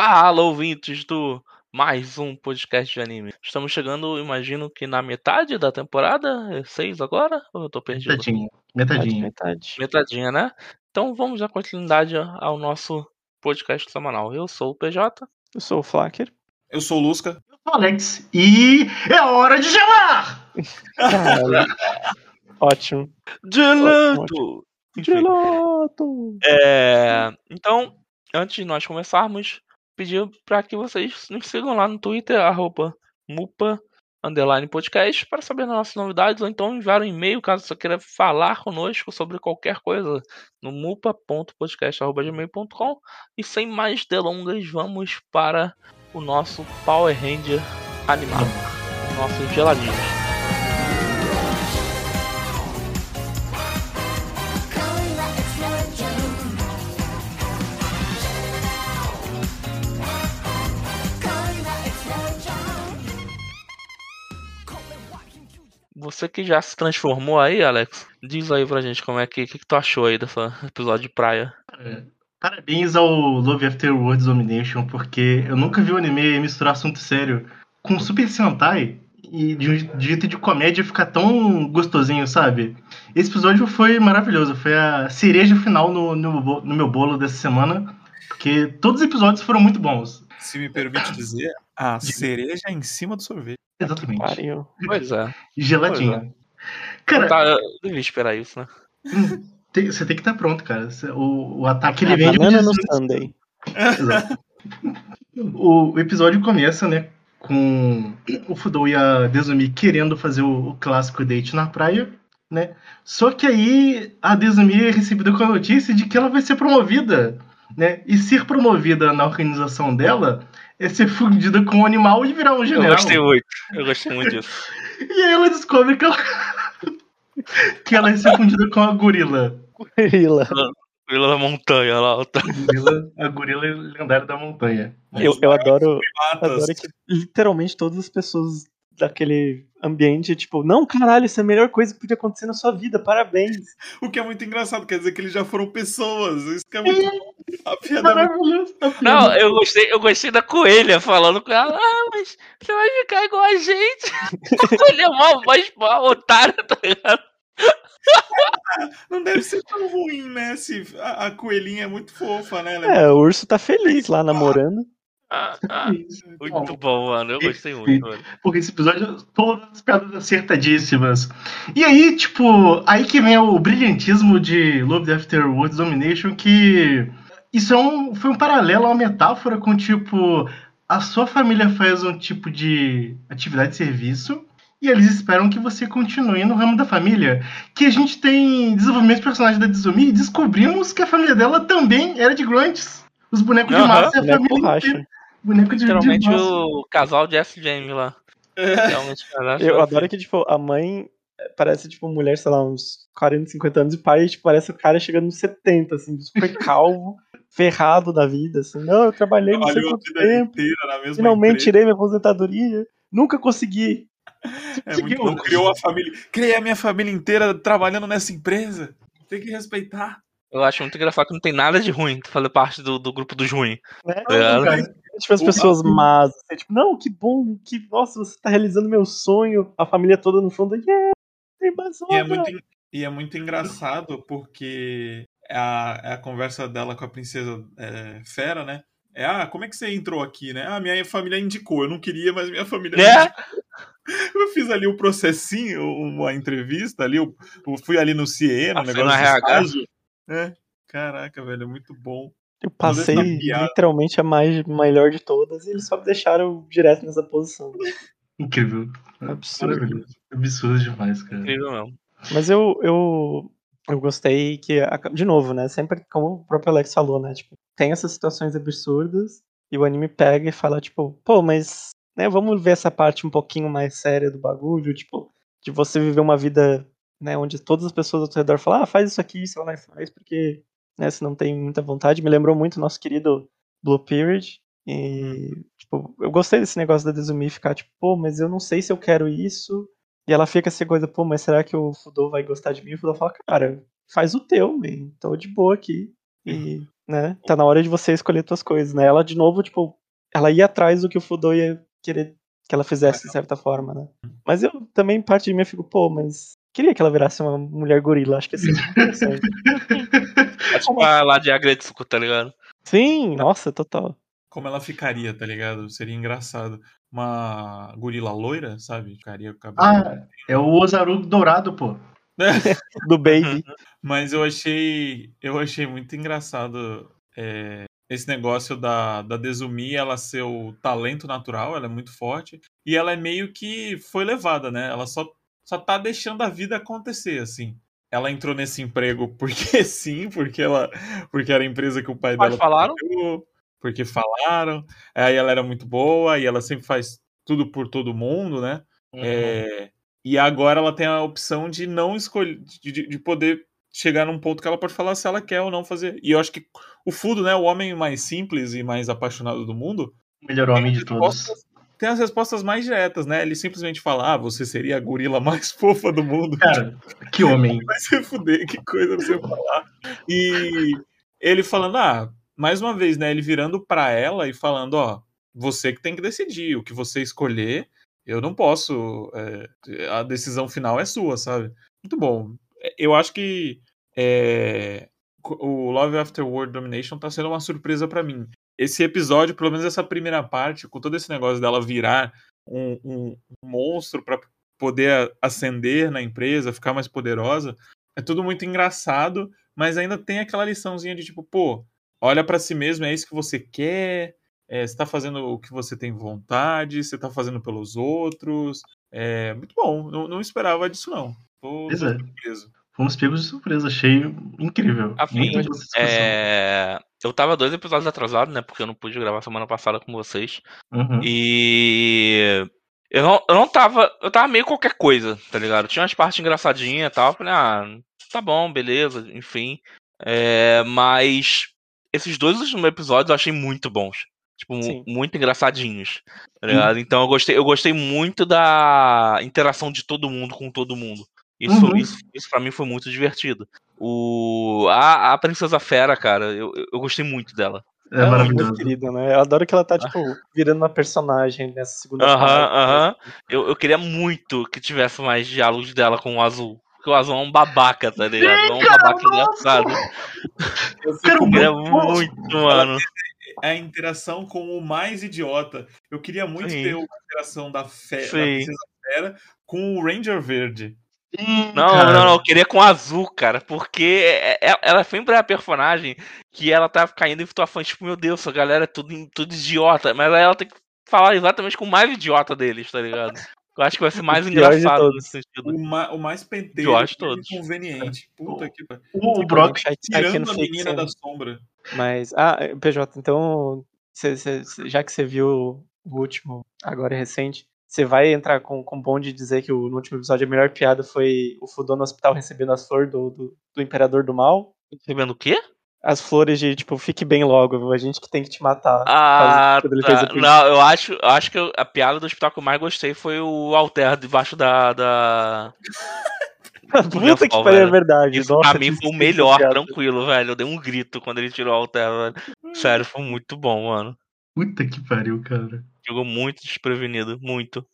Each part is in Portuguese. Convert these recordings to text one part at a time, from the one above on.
Fala, ouvintes do mais um podcast de anime. Estamos chegando, imagino que na metade da temporada, é seis agora? Ou eu tô perdido? Metadinha. Metadinha. Metade. Metadinha, né? Então vamos dar continuidade ao nosso podcast semanal. Eu sou o PJ. Eu sou o Flacker. Eu sou o Lusca. Eu sou o Alex. E é hora de gelar! Ótimo. Gelato! Gelato! é, então, antes de nós começarmos, pedir para que vocês nos sigam lá no Twitter, arroba mupa, underline podcast, para saber nossas novidades, ou então enviar um e-mail caso você queira falar conosco sobre qualquer coisa no mupa.podcast.gmail.com e sem mais delongas, vamos para o nosso Power Ranger animado, o nosso geladinho. Você que já se transformou aí, Alex, diz aí pra gente como é que, que, que tu achou aí desse episódio de praia. Cara, Parabéns ao Love After Words Domination, porque eu nunca vi um anime misturar assunto sério com Super Sentai e de um jeito de comédia ficar tão gostosinho, sabe? Esse episódio foi maravilhoso, foi a cereja final no, no, no meu bolo dessa semana, porque todos os episódios foram muito bons. Se me permite dizer, a cereja em cima do sorvete. Exatamente. Pariu. Pois é. Geladinho. Cara, Tá, eu devia esperar isso, né? tem- você tem que estar pronto, cara. O, o ataque ele vem de um Banana no Sunday. Exato. O, o episódio começa, né, com o Fudou e a Desumi querendo fazer o, o clássico date na praia, né? Só que aí a Desumi é recebida com a notícia de que ela vai ser promovida, né? E ser promovida na organização dela é ser fundida com um animal e virar um Eu general. gostei muito. Eu gostei muito disso. E aí ela descobre que ela, que ela é ser fundida com a gorila. Gorila. Vila da montanha lá. tá. Gorila- A gorila lendária da montanha. Eu, eu adoro, adoro que literalmente todas as pessoas daquele ambiente, tipo, não, caralho, isso é a melhor coisa que podia acontecer na sua vida, parabéns. O que é muito engraçado, quer dizer que eles já foram pessoas. Isso que é muito. A piada é muito... Maravilhoso. Não, eu gostei, eu gostei da coelha falando com ela. Ah, mas você vai ficar igual a gente. A coelha é mó voz mó otária, tá ligado? Não deve ser tão ruim, né? Se a, a coelhinha é muito fofa, né? Ela é É, o urso tá feliz lá namorando. Ah, ah, muito bom, mano. Eu gostei muito, mano. Porque esse episódio, todas as piadas acertadíssimas. E aí, tipo, aí que vem o brilhantismo de Love After Words Domination, que isso é um, foi um paralelo, uma metáfora com, tipo, a sua família faz um tipo de atividade de serviço e eles esperam que você continue no ramo da família. Que a gente tem desenvolvimento de personagem da Dizumi e descobrimos que a família dela também era de grunts. Os bonecos de Aham, massa e a família inteira. Boneco de, de Literalmente massa. o casal de. James lá. Realmente, cara, Eu adoro que, tipo, a mãe eh, parece, tipo, mulher, sei lá, uns 40, 50 anos, e o pai, tipo, parece o cara chegando nos 70, assim, super calvo, ferrado da vida, assim. Não, eu trabalhei não sei quanto tempo, inteira na mesma finalmente empresa. tirei minha aposentadoria, nunca consegui. É muito bom. Criou a família. Criei a minha família inteira trabalhando nessa empresa. Tem que respeitar. Eu acho muito engraçado que não tem nada de ruim tu fazer parte do, do grupo do ruim. Né? Tá ligado? cara. Tipo, as O- pessoas más, assim, tipo, não, que bom, que, nossa, você tá realizando meu sonho, a família toda no fundo, yeah, tem mais E é muito, en- e é muito engraçado porque a, é a conversa dela com a princesa é, Fera, né? É, ah, como é que você entrou aqui, né? Ah, minha família indicou. Eu não queria, mas minha família Né? indicou. Eu fiz ali o processinho, uma entrevista ali, eu, eu fui ali no CIE, no Ah, negócio de RH. estágio. É. Caraca, velho, é muito bom. Eu passei literalmente a mais melhor de todas e eles só me deixaram direto nessa posição. Incrível. Absurdo. Absurdo demais, cara. Incrível mesmo. Mas eu, eu, eu gostei que, de novo, né? Sempre, como o próprio Alex falou, né? Tipo, tem essas situações absurdas e o anime pega e fala, tipo, pô, mas, né, vamos ver essa parte um pouquinho mais séria do bagulho, tipo, de você viver uma vida, né, onde todas as pessoas ao seu redor falam, ah, faz isso aqui, vai lá faz, porque, né, você não tem muita vontade. Me lembrou muito o nosso querido Blue Period. E, tipo, eu gostei desse negócio da Desumi ficar, tipo, pô, mas eu não sei se eu quero isso. E ela fica essa coisa, pô, mas será que o Fudô vai gostar de mim? E o Fudô fala, cara, faz o teu, man. Tô de boa aqui. E né? Tá na hora de você escolher tuas coisas, né? Ela, de novo, tipo, ela ia atrás do que o Fudo ia querer que ela fizesse, de certa forma, né? Mas eu também, parte de mim, eu fico, pô, mas queria que ela virasse uma mulher gorila, acho que ia ser interessante. É tipo a lá de Agretsuko, tá ligado? Sim, nossa, total. Como ela ficaria, tá ligado? Seria engraçado. Uma gorila loira, sabe? Ficaria com o cabelo. Ah, é o Ozaru dourado, pô. Do Baby. Mas eu achei, eu achei muito engraçado é, esse negócio da, da Desumi ela ser o talento natural, ela é muito forte. E ela é meio que foi levada, né? Ela só, só tá deixando a vida acontecer, assim. Ela entrou nesse emprego porque sim, porque ela porque era a empresa que o pai Mas dela falaram? porque falaram. Aí ela era muito boa e ela sempre faz tudo por todo mundo, né? Uhum. É, e agora ela tem a opção de não escolher, de, de- de poder chegar num ponto que ela pode falar se ela quer ou não fazer. E eu acho que o Fudo, né, o homem mais simples e mais apaixonado do mundo, O melhor homem de todos. respostas- tem as respostas mais diretas, né? Ele simplesmente fala: Ah, você seria a gorila mais fofa do mundo. Cara, que homem. Vai se fuder, que coisa você falar. E ele falando, ah, mais uma vez, né? Ele virando pra ela e falando, ó, você que tem que decidir, o que você escolher, eu não posso. é, a decisão final é sua, sabe? Muito bom. Eu acho que é, o Love After War Domination tá sendo uma surpresa pra mim. Esse episódio, pelo menos essa primeira parte, com todo esse negócio dela virar um, um- monstro pra poder ascender na empresa, ficar mais poderosa, é tudo muito engraçado, mas ainda tem aquela liçãozinha de tipo, pô, olha pra si mesmo, é isso que você quer, é, você tá fazendo o que você tem vontade, você tá fazendo pelos outros. É muito bom, não, não esperava disso, não. Tô, tô é. surpreso. Fomos pegos de surpresa, achei incrível. Afim. É... Eu tava dois episódios atrasado, né? Porque eu não pude gravar semana passada com vocês. Uhum. E. Eu não, eu não tava. Eu tava meio qualquer coisa, tá ligado? Tinha umas partes engraçadinhas e tal. Falei, ah, tá bom, beleza, enfim. É, mas esses dois últimos episódios eu achei muito bons. Tipo, Sim. muito engraçadinhos. Tá ligado? Então eu gostei, eu gostei muito da interação de todo mundo com todo mundo. Isso, Uhum. isso, isso pra mim foi muito divertido. O, a, a Princesa Fera, cara, eu, eu- gostei muito dela. É Ela muito maravilhoso. querida, né? Eu adoro que ela tá, tipo, virando uma personagem nessa segunda Aham, parte. aham. Eu, eu queria muito que tivesse mais diálogos dela com o Azul. Porque o Azul é um babaca, tá ligado? É um cara, babaca nossa! engraçado. Eu queria muito- muito, mano. a interação com o mais idiota. Eu queria muito Sim. ter uma interação da, fe... da Sim. Princesa Fera com o Ranger Verde. Não, cara. não, não, eu queria com o Azul, cara. Porque é- é- ela sempre é a personagem que ela tá caindo em situações tipo, meu Deus, essa galera é tudo, tudo idiota. Mas aí ela tem que falar exatamente com o mais idiota deles, tá ligado? Eu acho que vai ser mais O engraçado nesse sentido. O, ma... o mais penteiro Eu acho e todos. inconveniente. Puta que pariu. O, o can Tirando a menina da sombra. Mas, ah, PJ, então, cê- cê- cê- já que você viu o último, agora é recente, você vai entrar com, com o bom de dizer que o, no último episódio a melhor piada foi o Fudô no hospital recebendo as flores do, do, do Imperador do Mal? Recebendo o quê? As flores de, tipo, fique bem logo, a gente que tem que te matar. Ah, quando ele fez tá. Não, eu acho, eu acho que a piada do hospital que eu mais gostei foi o Alter debaixo da. da... Puta que pariu, é verdade. Isso Nossa, pra mim que foi o melhor, piada. tranquilo, velho. Eu dei um grito quando ele tirou o Alter, velho. Sério, foi muito bom, mano. Puta que pariu, cara. Jogou muito desprevenido, muito.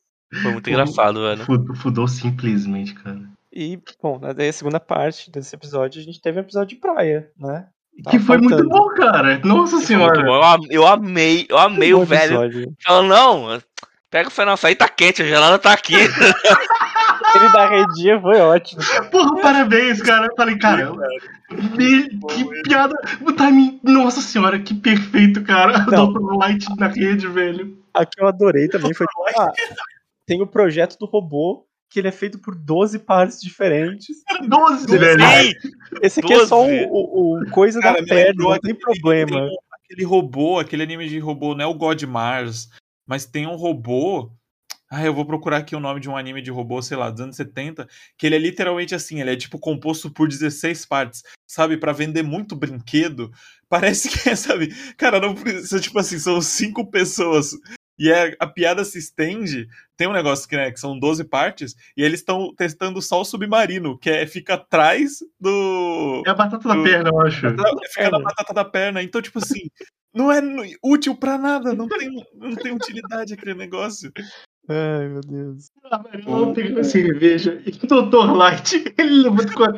Foi muito engraçado, velho. Fudou, fudou simplesmente, cara. E, bom, daí a segunda parte desse episódio, a gente teve um episódio de praia, né? que foi muito faltando. bom, cara. Nossa muito senhora. bom. Eu, am- eu amei, eu amei Bom o velho. episódio. Falando, não, pega o final, aí tá quente, a gelada tá aqui. Ele da redinha foi ótimo. Porra, parabéns, cara. Eu falei, cara, me- que piada. O timing. Nossa senhora, que perfeito, cara. Não. Dr. Light na rede, velho. A que eu adorei também foi. Ah, tem o projeto do robô, que ele é feito por 12 partes diferentes. 12, velho. Sim, Esse aqui é só o, 12. o- o coisa Cara, da perna, não tem problema. tem aquele robô, aquele anime de robô, não é o God Mars, mas tem um robô. Ah, eu vou procurar aqui o nome de um anime de robô, sei lá, dos anos 70, que ele é literalmente assim, ele é tipo composto por 16 partes, sabe, Pra vender muito brinquedo. Parece que é, sabe, cara, não precisa, tipo assim, são cinco pessoas E é- a piada se estende. Tem um negócio que, né, que são 12 partes, e eles estão testando só o submarino, que é, fica atrás do. É a batata da Eu- perna, eu acho. Fica na batata da perna. Então, tipo assim, não é útil pra nada, não tem, não tem utilidade aquele negócio. Ai, meu Deus. A Mariana pegou a cerveja e o Dr. Light, ele levanta com a.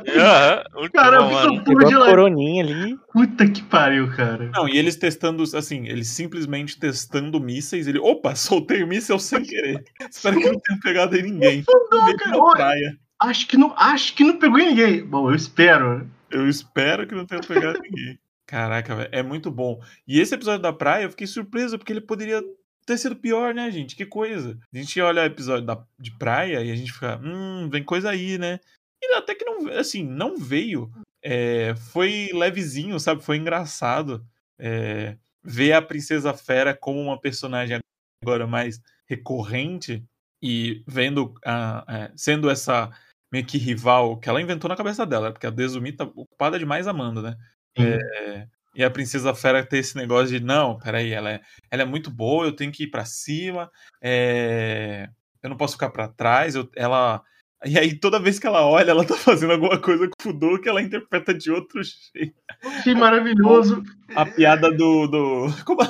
Muito Cara, bom, mano. Pegou de coroninha ali. Puta que pariu, cara. Não, e eles testando, assim, eles simplesmente testando mísseis. Ele, opa, soltei o míssel sem querer. Espero que não tenha pegado em ninguém. Que cara, na olha. praia. Acho que não, acho que não pegou em ninguém. Bom, eu espero. Eu espero que não tenha pegado ninguém. Caraca, velho, é muito bom. E esse episódio da praia, eu fiquei surpreso, porque ele poderia ter sido pior, né, gente? Que coisa. A gente olha o episódio da, de praia e a gente fica, hum, vem coisa aí, né? E até que não, assim, não veio. É, foi levezinho, sabe? Foi engraçado. É, ver a Princesa Fera como uma personagem agora mais recorrente e vendo, a, é, sendo essa meio que rival que ela inventou na cabeça dela, porque a Desumi tá ocupada demais amando, né? É, e a Princesa Fera ter esse negócio de, não, peraí, ela é, ela é muito boa, eu tenho que ir pra cima, é, eu não posso ficar pra trás, eu- ela... E aí, toda vez que ela olha, ela tá fazendo alguma coisa com o Fudor que ela interpreta de outro jeito. Achei maravilhoso. A piada do... do como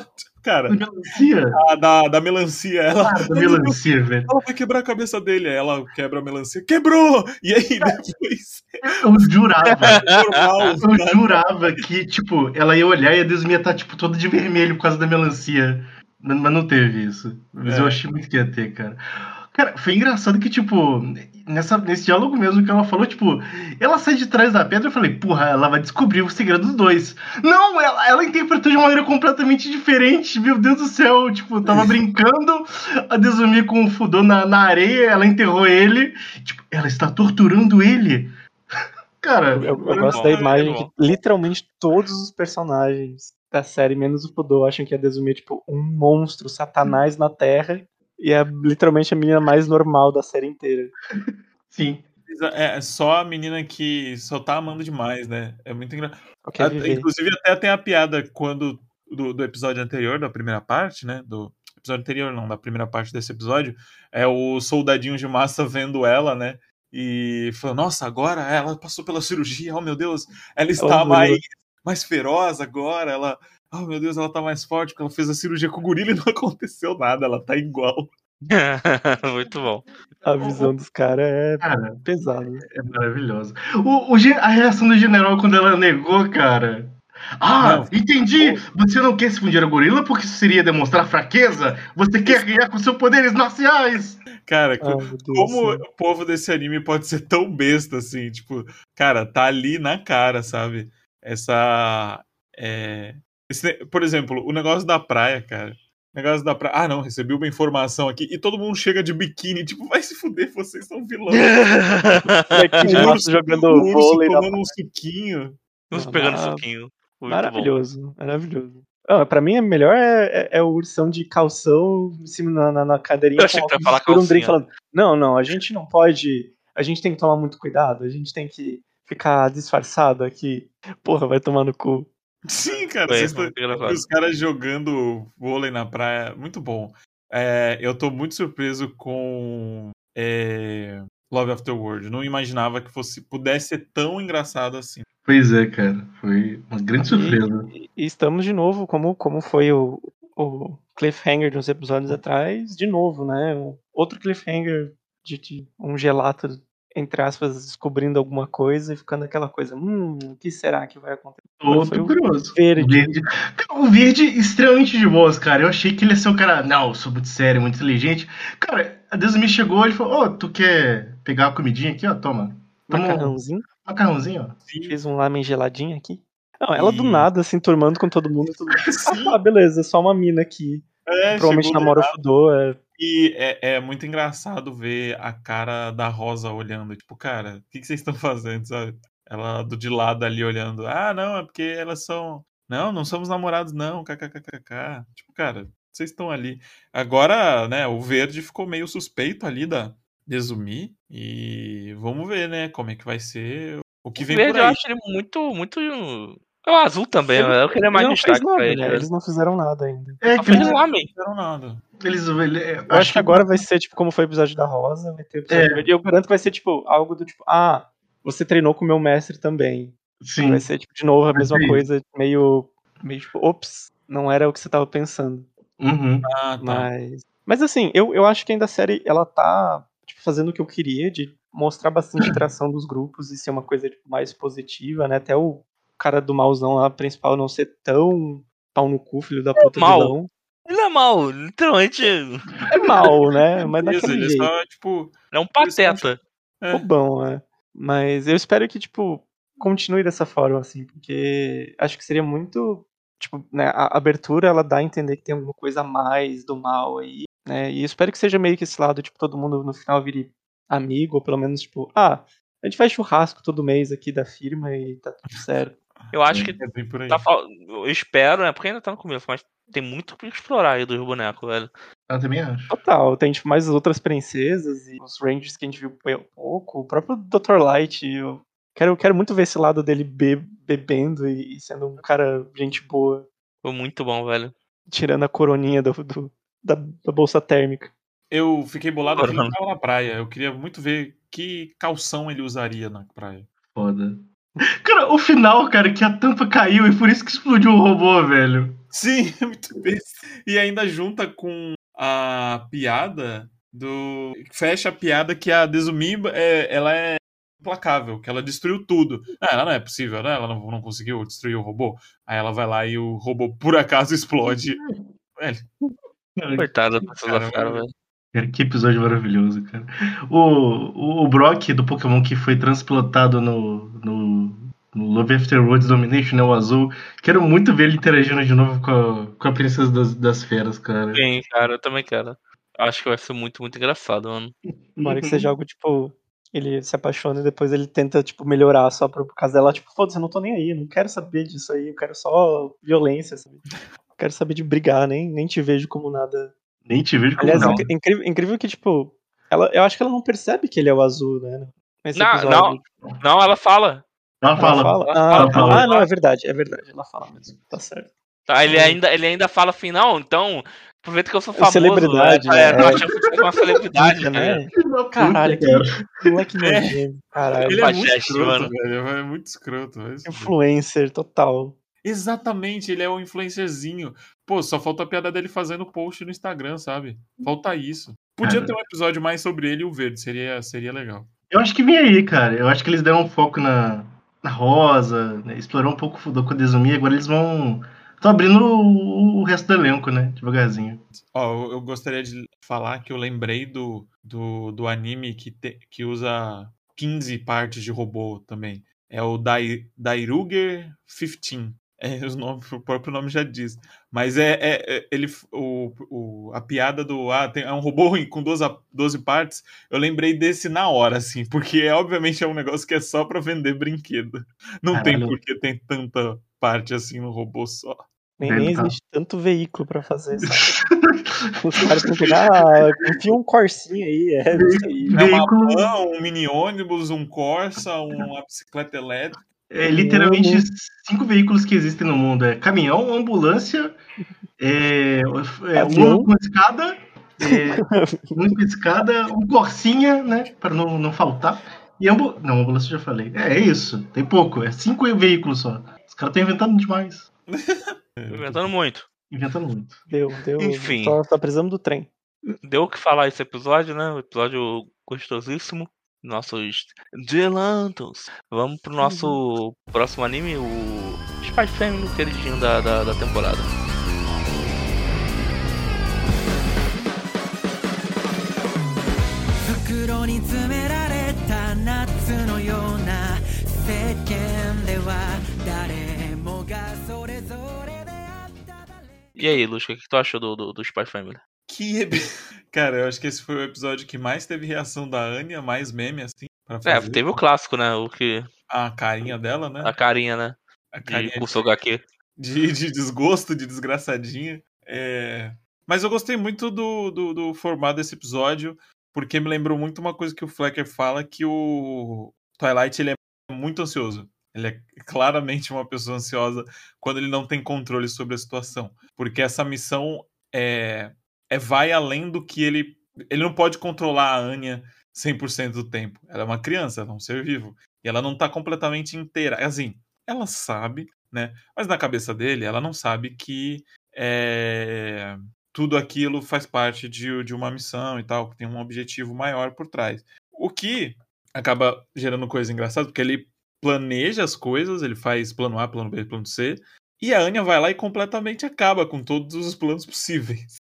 cara, Melancia? a da, da melancia, ela... Ah, da melancia, velho. Ela vai quebrar a cabeça dele, ela quebra a melancia, quebrou! E aí, depois, Eu jurava. Eu jurava que, tipo, ela ia olhar e a Desumi ia estar, tipo, toda de vermelho por causa da melancia. Mas mas não teve isso. Mas É. eu achei muito que ia ter, cara. Cara, foi engraçado que, tipo, nessa, nesse diálogo mesmo que ela falou, tipo, ela sai de trás da pedra e eu falei, porra, ela vai descobrir o segredo dos dois. Não, ela, ela interpretou de uma maneira completamente diferente. Meu Deus do céu, tipo, tava brincando, a Desumi com o Fudô na, na areia, ela enterrou ele. Tipo, ela está torturando ele. Cara, Eu, eu gosto bom, da imagem que literalmente todos os personagens da série, menos o Fudô, acham que a Desumi é tipo um monstro, satanás na Terra. E é literalmente a menina mais normal da série inteira. sim. É, é só a menina que só tá amando demais, né? É muito engraçado. Inclusive, até tem a piada quando do, do episódio anterior, da primeira parte, né? Do episódio anterior, não, da primeira parte desse episódio, é o soldadinho de massa vendo ela, né? E falando, nossa, agora ela passou pela cirurgia, oh meu Deus, ela está Oh, mais, mais feroz agora, ela. Oh meu Deus, ela tá mais forte porque ela fez a cirurgia com o gorila e não aconteceu nada, ela tá igual. muito bom. A visão dos caras é Cara, pesada. é maravilhosa. O, o a reação do general quando ela negou, cara. Ah, Não. entendi! Você não quer se fundir a gorila porque isso seria demonstrar fraqueza? Você quer ganhar com seus poderes marciais? Cara, Deus como o povo desse anime pode ser tão besta assim? Tipo, cara, tá ali na cara, sabe? Essa. É... esse por exemplo, o negócio da praia, cara. O negócio da praia. Ah, não, recebi uma informação aqui. E todo mundo chega de biquíni. Tipo, vai se fuder, vocês são vilões. O massa urso- jogando o urso tomando um suquinho. Uns Não, pegando mara- suquinho. Muito bom. Maravilhoso, maravilhoso. Ah, pra mim, é melhor é, é, é o ursão de calção em cima na, na, na cadeirinha. Eu achei com que tu ia falar um drink falando: Não, não, a gente não pode. A gente tem que tomar muito cuidado, a gente tem que ficar disfarçado aqui. Porra, vai tomar no cu. Sim, cara. Foi, vocês foi. Os caras jogando vôlei na praia, muito bom. É, eu tô muito surpreso com é, Love Afterward. Não imaginava que fosse pudesse ser tão engraçado assim. Pois é, cara. Foi uma grande surpresa. E, e estamos de novo, como, como foi o, o cliffhanger de uns episódios atrás, de novo, né? Outro cliffhanger de, de um gelato, entre aspas, descobrindo alguma coisa e ficando aquela coisa, hum, o que será que vai acontecer? Tô, Foi tô o curioso. verde. O verde. O verde extremamente de boas, cara. Eu achei que ele ia ser um cara. Não, eu sou muito sério, muito inteligente. Cara, a Desumi chegou e falou: Ô, tu quer pegar a comidinha aqui, ó? Toma. Toma um Macarrãozinho, macarrãozinho, ó. fiz um lamen geladinho aqui. Não, ela do E- nada, assim, turmando com todo mundo. Todo mundo Sim. ah, beleza, só uma mina aqui. É, Provavelmente do namora o. Fudô. É... E é, é muito engraçado ver a cara da Rosa olhando. Tipo, cara, o que, que vocês estão fazendo, sabe? Ela do de lado ali olhando. Ah, não, é porque elas são. Não, não somos namorados, não. KKKKK. Tipo, cara, vocês estão ali. Agora, né, o verde ficou meio suspeito ali da Desumi. E vamos ver, né, como é que vai ser o que O vem verde por eu aí. acho ele muito, muito. É o azul também, Ele- né? eu queria mais destaque nada, pra ele. né? Eles não fizeram nada ainda. É, que eles. Não fizeram nada. Eles, ele- é, Eu acho que agora vai ser, tipo, como foi o episódio da Rosa, vai ter o episódio É. verde. E eu garanto que vai ser, tipo, algo do tipo, ah, você treinou com o meu mestre também. Sim. Vai ser, tipo, de novo a Vai mesma ser coisa, meio, meio tipo, ops, não era o que você tava pensando. Uhum. Ah, tá. Mas, mas assim, eu, eu acho que ainda a série, ela tá, tipo, fazendo o que eu queria, de mostrar bastante interação dos grupos e ser uma coisa, tipo, mais positiva, né? Até o cara do malzão lá, principal, não ser tão pau no cu, filho da puta mal. vilão. Ele é mal, literalmente. É mal, né? Mas Isso, daquele ele é jeito. só, tipo. É um pateta. É. bobão, né? Mas eu espero que, tipo, continue dessa forma, assim, porque acho que seria muito. Tipo, né, a abertura ela dá a entender que tem alguma coisa a mais do mal aí, né? E eu espero que seja meio que esse lado, tipo, todo mundo no final vire amigo, ou pelo menos, tipo, ah, a gente faz churrasco todo mês aqui da firma e tá tudo certo. Eu acho que É bem por aí. tá. Eu espero, né? Porque ainda tá no começo, mas tem muito pra explorar aí dos bonecos, velho. Eu também acho. Total, tem, tipo, mais as outras princesas e os Rangers que a gente viu pouco, o próprio Dr. Light, eu quero, quero muito ver esse lado dele be- bebendo e, e sendo um cara gente boa. Foi muito bom, velho. tirando a coroninha do, do- da, da bolsa térmica. Eu fiquei bolado que ele tava na praia. Eu queria muito ver que calção ele usaria na praia. Foda. Cara, o final, cara, que a tampa caiu e por isso que explodiu o robô, velho. Sim, é muito besta. E ainda junta com a piada do. Fecha a piada que a Desumi é, ela é implacável, que ela destruiu tudo. Ah, ela não é possível, né? Ela não, não conseguiu destruir o robô. Aí ela vai lá e o robô por acaso explode. Velho, Coitada da pessoa da Caramba. fera, velho. Cara, que episódio maravilhoso, cara. O, o, o Brock do Pokémon que foi transplantado no, no, no Love After Worlds Domination, né? O azul. Quero muito ver ele interagindo de novo com a, com a Princesa das, das Feras, cara. Sim, cara, eu também quero. Acho que vai ser muito, muito engraçado, mano. Uma hora que seja algo, tipo, ele se apaixona e depois ele tenta, tipo, melhorar só por causa dela. Tipo, foda-se, eu não tô nem aí, eu não quero saber disso aí, eu quero só violência, sabe? Eu quero saber de brigar, nem, nem te vejo como nada. Nem te vejo como Aliás, não. incrível, incrível que, tipo, ela, eu acho que ela não percebe que ele é o azul, né? Nesse Não, episódio. Não, ela fala. Ela Ela fala. fala? Ela Ah, fala, tá. fala. Ah, não, é verdade, é verdade. Ela fala mesmo. Tá certo. Tá, ele, ainda, ele ainda fala assim, não, então, aproveita que eu sou É famoso. celebridade, é, né? É, tô É. achando que você é uma celebridade, né? Puta, Caralho, cara. que moleque nojento. Caralho. ele é muito escroto, mano. velho. É muito escroto. fuder. Influencer total. Exatamente, ele é o influencerzinho. Pô, só falta a piada dele fazendo post no Instagram, sabe? Falta isso. Podia Cara. ter um episódio mais sobre ele e o verde, seria, seria legal. Eu acho que vem aí, cara. Eu acho que eles deram um foco na, na Rosa, né? explorar um pouco do Kodezumi. Agora eles vão. Estão abrindo o, o resto do elenco, né? Devagarzinho. Ó, eu, eu gostaria de falar que eu lembrei do, do, do anime que, te- que usa 15 partes de robô também. É o Dai, Dairuger 15. É, os nomes, o próprio nome já diz. Mas é, é- é- ele, o, o- a piada do ah, tem, é um robô ruim com 12, a- 12 partes. Eu lembrei desse na hora, assim, porque é, obviamente é um negócio que é só pra vender brinquedo. Não tem Caralho. por que tem tanta parte assim no robô só. Nem, nem Verdade. existe tanto veículo pra fazer. sabe? Os caras têm que pegar, ah, enfia um corsinho aí, é isso aí. É uma Veículo. van, um mini ônibus, um Corsa, uma bicicleta elétrica. É literalmente cinco veículos que existem no mundo: é caminhão, ambulância, é, é, um com escada, é, um com escada, um corsinha, né? Para não, não faltar. E ambu... Não, ambulância eu já falei. É, é isso, tem pouco, é cinco veículos só. Os caras estão inventando demais. Inventando muito. Inventando muito. Deu, deu. Enfim. Só, só precisamos do trem. Deu o que falar esse episódio, né? Um episódio gostosíssimo nossos delantos. Vamos pro nosso uhum. próximo anime, o Spy Family, o queridinho é da, da, da temporada. E aí, Luz, o que, é que tu achou do, do, do Spy Family? Que. Cara, eu acho que esse foi o episódio que mais teve reação da Anya, mais meme, assim, pra É, fazer. teve o clássico, né? O que. A carinha dela, né? A carinha, né? A De carinha Pulso HQ. de, de desgosto, de desgraçadinha. É, Mas eu gostei muito do, do, do formato desse episódio, porque me lembrou muito uma coisa que o Flecker fala, que o Twilight ele é muito ansioso. Ele é claramente uma pessoa ansiosa quando ele não tem controle sobre a situação. Porque essa missão é. É, vai além do que ele. Ele não pode controlar a Anya 100% do tempo. Ela é uma criança, ela é um ser vivo. E ela não tá completamente inteira. Assim, ela sabe, né? Mas na cabeça dele, ela não sabe que é, tudo aquilo faz parte de, de uma missão e tal, que tem um objetivo maior por trás. O que acaba gerando coisa engraçada, porque ele planeja as coisas, ele faz plano A, plano B, plano C, e a Anya vai lá e completamente acaba com todos os planos possíveis.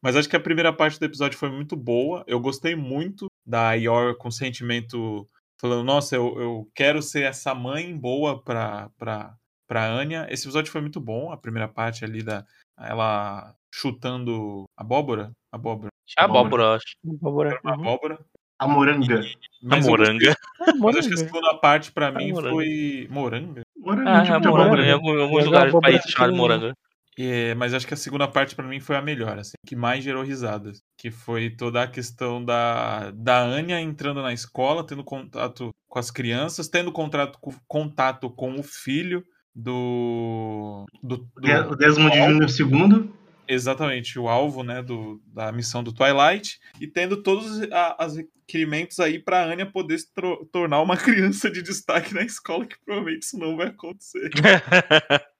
Mas acho que a primeira parte do episódio foi muito boa. Eu gostei muito da Yor com sentimento falando, nossa, eu, eu quero ser essa mãe boa pra, pra, pra Anya. Esse episódio foi muito bom, a primeira parte ali da ela chutando abóbora, abóbora. Abóbora, acho. Abóbora. Uma Uhum. abóbora. A moranga. A moranga. É, Mas acho que a segunda parte pra A mim moranga. foi moranga. Moranga, Ah, tipo é moranga. abóbora. Em alguns lugares do abóbora país chamado moranga. É, mas acho que a segunda parte pra mim foi a melhor, assim, que mais gerou risadas, que foi toda a questão da da Anya entrando na escola, tendo contato com as crianças, tendo contato com, contato com o filho do do, do O Desmond Jr. segundo. exatamente o alvo, né, do, da missão do Twilight e tendo todos os requerimentos aí pra Anya poder se tornar uma criança de destaque na escola, que provavelmente isso não vai acontecer.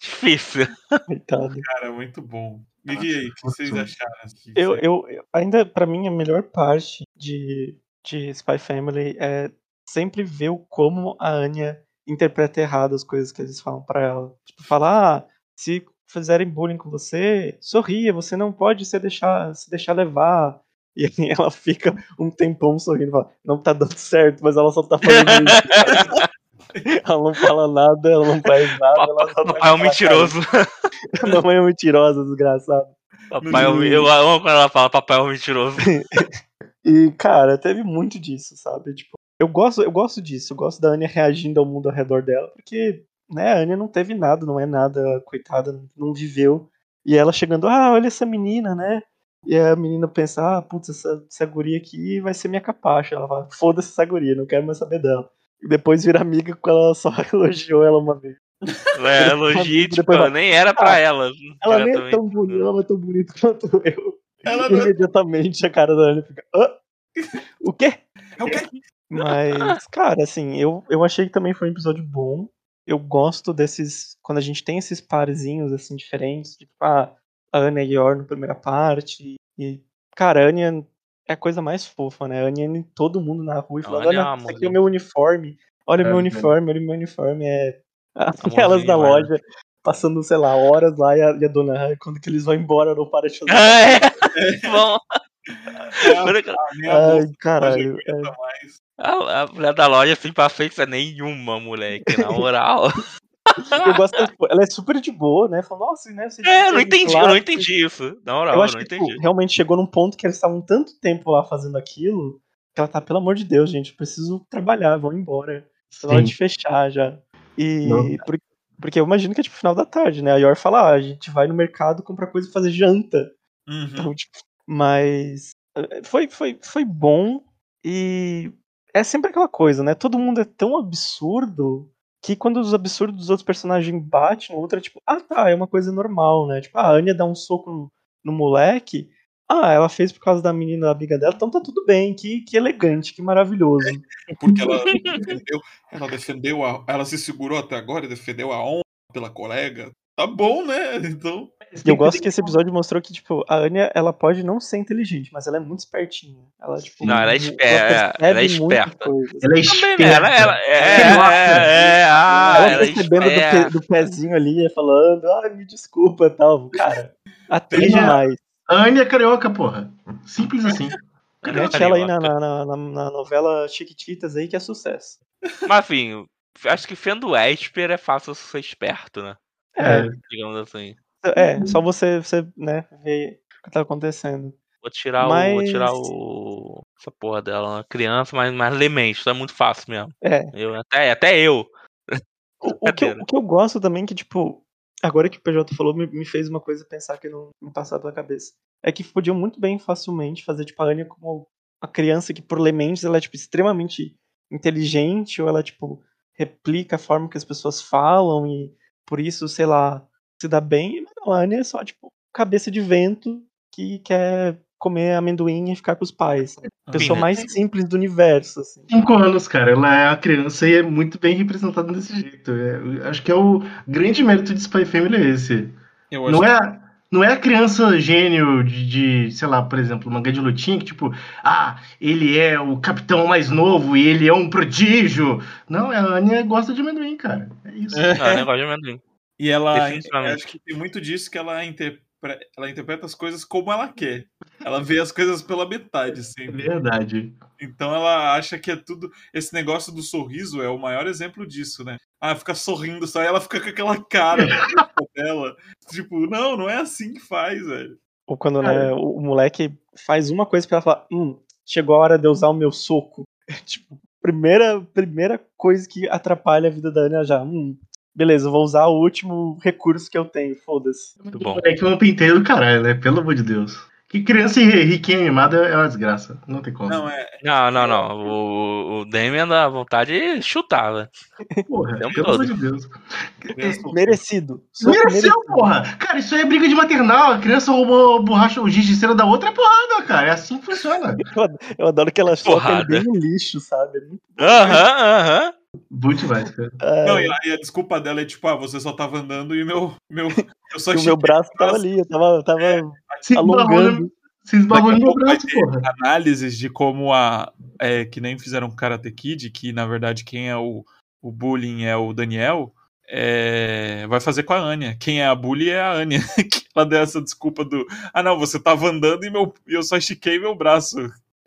Difícil. Coitado. Cara, muito bom. E aí, o que vocês acharam? assim? Eu, eu, ainda, pra mim, a melhor parte de, de Spy Family é sempre ver o como a Anya interpreta errado as coisas que eles falam pra ela. Tipo, falar, ah, se fizerem bullying com você, sorria, você não pode se deixar, se deixar levar. E aí ela fica um tempão sorrindo, fala, não tá dando certo, mas ela só tá falando isso. ela não fala nada, ela não faz nada, tá Papai é um mentiroso. Mamãe é mentirosa, desgraçada. Papai é um- Eu amo quando ela fala papai é um mentiroso. E, cara, teve muito disso, sabe? Tipo, eu gosto, eu gosto disso, eu gosto da Anya reagindo ao mundo ao redor dela, porque, né, a Anya não teve nada, não é nada, coitada, não- não viveu. E ela chegando, ah, olha essa menina, né? E a menina pensa, ah, putz, essa, essa guria aqui vai ser minha capacha. Ela fala, foda-se essa guria, não quero mais saber dela. E depois vira amiga quando ela só elogiou ela uma vez. É, elogio, tipo, Depois vai- nem era pra Ah, ela. Ela nem é tão bonita, ela não é tão bonita quanto eu. Ela não é- Imediatamente a cara da Anya fica, hã? O quê? É o quê? Mas, cara, assim, eu, eu achei que também foi um episódio bom. Eu gosto desses. Quando a gente tem esses parezinhos, assim, diferentes. Tipo, ah, a Anya e Yor na primeira parte. E, cara, a Anya é a coisa mais fofa, né? A Anya indo em todo mundo na rua e falando: é olha, amor, esse aqui é o né? meu uniforme. Olha o É, meu é. uniforme, olha o meu uniforme. É. Amorzinho, Elas da olha. loja passando, sei lá, horas lá e a, e a dona, "Ai, quando que eles vão embora, não para de fazer. Ah, é. Bom, É, a minha Ai, caralho. mais. a, a mulher da loja assim pra frente é nenhuma, moleque, na moral. Eu gosto tipo, ela é super de boa, né? Fala, nossa, né? Você É, eu não entendi, lá, eu não entendi isso. Na moral, Eu eu, acho não que tipo, entendi. realmente chegou num ponto que eles estavam tanto tempo lá fazendo aquilo que ela tá, pelo amor de Deus, gente, eu preciso trabalhar, vão embora. Tá na hora de fechar já. E Não. por- porque eu imagino que é tipo final da tarde, né? A Yor fala, ah, a gente vai no mercado comprar coisa e fazer janta. Uhum. Então, tipo, mas eh, foi, foi, foi bom e é sempre aquela coisa, né? Todo mundo é tão absurdo que quando os absurdos dos outros personagens batem no outro, é tipo, ah tá, é uma coisa normal, né? Tipo, a Anya dá um soco no, no moleque, ah, ela fez por causa da menina amiga dela, então tá tudo bem, que, que elegante, que maravilhoso. Porque ela defendeu, ela defendeu a, ela se segurou até agora e defendeu a honra pela colega. Tá bom, né? Então, E eu gosto que esse episódio mostrou que, tipo, a Anya, ela pode não ser inteligente, mas ela é muito espertinha. Ela, tipo, Não, ela é é, percebe ela é muita esperta. Ela é né? esperta. Ela, ela, é, Nossa. é, é, ah, ela ela é percebendo do, esperta. pe- do pezinho ali, falando, ah, me desculpa e tal. Cara, atriz Ela- demais. A Anya é carioca, porra. Simples assim. Mete ela aí na, na, na, na novela Chiquititas aí, que é sucesso. Mas assim, acho que sendo Esper é fácil ser esperto, né? É, Digamos assim. é só você, você né, ver o que tá acontecendo. Vou tirar o. Vou Mas- tirar o. Essa porra dela, uma criança, mas, mas lemente, isso é muito fácil mesmo. É, Eu, até, até eu. O, o que eu, o que eu gosto também, que, tipo, agora que o PJ falou, me, me fez uma coisa pensar que não me passava pela cabeça. É que podiam muito bem, facilmente, fazer, tipo, a Anya como a criança que, por Lementes, ela é, tipo, extremamente inteligente, ou ela, tipo, replica a forma que as pessoas falam e, por isso, sei lá, se dá bem. Mas não, a Anya é só, tipo, cabeça de vento que quer comer amendoim e ficar com os pais. A pessoa mais simples do universo, assim. Cinco anos, cara. Ela é a criança e é muito bem representada desse jeito. É, acho que é o grande mérito de Spy Family é esse. Eu acho Não é, não é a criança gênio de, de, sei lá, por exemplo, mangá de lutinha, que tipo, ah, ele é o capitão mais novo e ele é um prodígio. Não, a Anya gosta de amendoim, cara. É isso. É. É negócio de amendoim. E ela, acho que tem muito disso que ela, interpre- ela interpreta as coisas como ela quer. Ela vê as coisas pela metade É sempre. verdade. Então ela acha que é tudo. Esse negócio do sorriso é o maior exemplo disso, né? Ah, fica sorrindo só e ela fica com aquela cara dela. Tipo, não, não é assim que faz, velho. Ou quando né, o, moleque faz uma coisa pra ela falar, hum, chegou a hora de eu usar o meu soco. tipo, primeira, primeira coisa que atrapalha a vida da Anya já. Hum, beleza, eu vou usar o último recurso que eu tenho, foda-se. Muito bom. É que é um penteio do caralho, né? Pelo amor de Deus. Que criança ri- riquinha animada é uma desgraça. Não tem como. Não, é. Não, não, não. O, o Damian dá vontade velho. Porra, pelo todo. amor de Deus. Merecido. Soco Mereceu, porra! Cara, isso aí é briga de maternal. A criança roubou borracha, o giz de cera da outra é porrada, cara. É assim que funciona. Eu adoro- Eu que ela soca ele bem no lixo, sabe? É muito- Aham, Bom demais, cara. É, Não, e a, e a desculpa dela é tipo, ah, você só tava andando e meu. meu eu só o meu braço tava ali, eu tava, tava Se esbarrou no- alongando. se esbarrou no meu braço, porra. análises de como a. É, que nem fizeram com Karate Kid, que na verdade quem é o, o bullying é o Daniel. é, vai fazer com a Anya. Quem é a bully é a Anya. que ela deu essa desculpa do. Ah, não, você tava andando e meu, e eu só estiquei meu braço.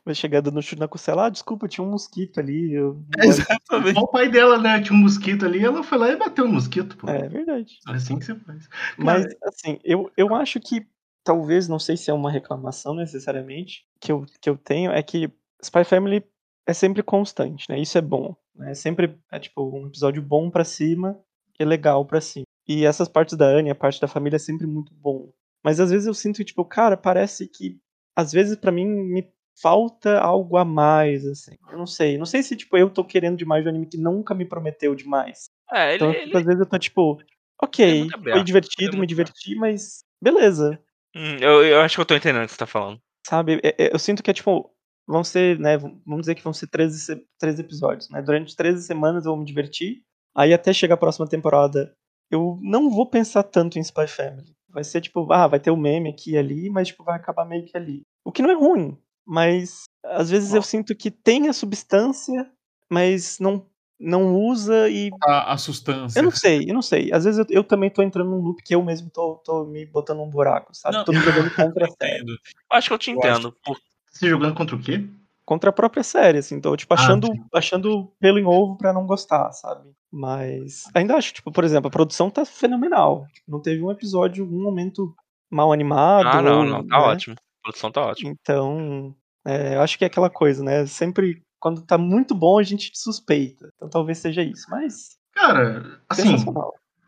Vai chegando no chute na costela, ah, desculpa, tinha um mosquito ali. Eu... Exatamente. Igual o pai dela, né? Tinha um mosquito ali, ela foi lá e bateu no mosquito, pô. É verdade. É assim que você faz. Mas, assim, eu, eu acho que talvez, não sei se é uma reclamação necessariamente, que eu, que eu tenho, é que Spy Family é sempre constante, né? Isso é bom. Né? É sempre, é tipo, um episódio bom pra cima e legal pra cima. E essas partes da Anne, a parte da família é sempre muito bom. Mas às vezes eu sinto que, tipo, cara, parece que, às vezes pra mim, me falta algo a mais, assim. Eu não sei. Não sei se, tipo, eu tô querendo demais de um anime que nunca me prometeu demais. É, ele, Então, ele- tipo, às vezes eu tô tipo, Ele é ok, muito foi aberto, divertido, ele é me diverti, mas beleza, Hum, eu, eu acho que eu tô entendendo o que você tá falando. sabe? É- é- Eu sinto que é tipo, vão ser, né, vamos dizer que vão ser 13, se- 13 episódios, né? Durante 13 semanas eu vou me divertir, aí até chegar a próxima temporada, eu não vou pensar tanto em Spy Family. Vai ser tipo, ah, vai ter o meme aqui e ali, mas tipo, vai acabar meio que ali. O que não é ruim, mas às vezes eu sinto que tem a substância, mas não, não usa e A, a sustância. Eu não sei, eu não sei. Às vezes eu, eu também tô entrando num loop que eu mesmo tô, tô me botando num buraco, sabe? Não, tô me jogando contra a série. Acho que eu te Eu entendo. Por- Você jogando contra o quê? Contra a própria série, assim. Tô, tipo, Ah, achando, sim. achando pelo em ovo pra não gostar, sabe? Mas ainda acho, tipo, por exemplo, a produção tá fenomenal. Não teve um episódio, um momento mal animado. Ah, não, ou, não, tá né? ótimo. A produção tá ótima. Então, é, eu acho que é aquela coisa, né? Sempre, quando tá muito bom, a gente suspeita. Então talvez seja isso. Mas, Cara, assim,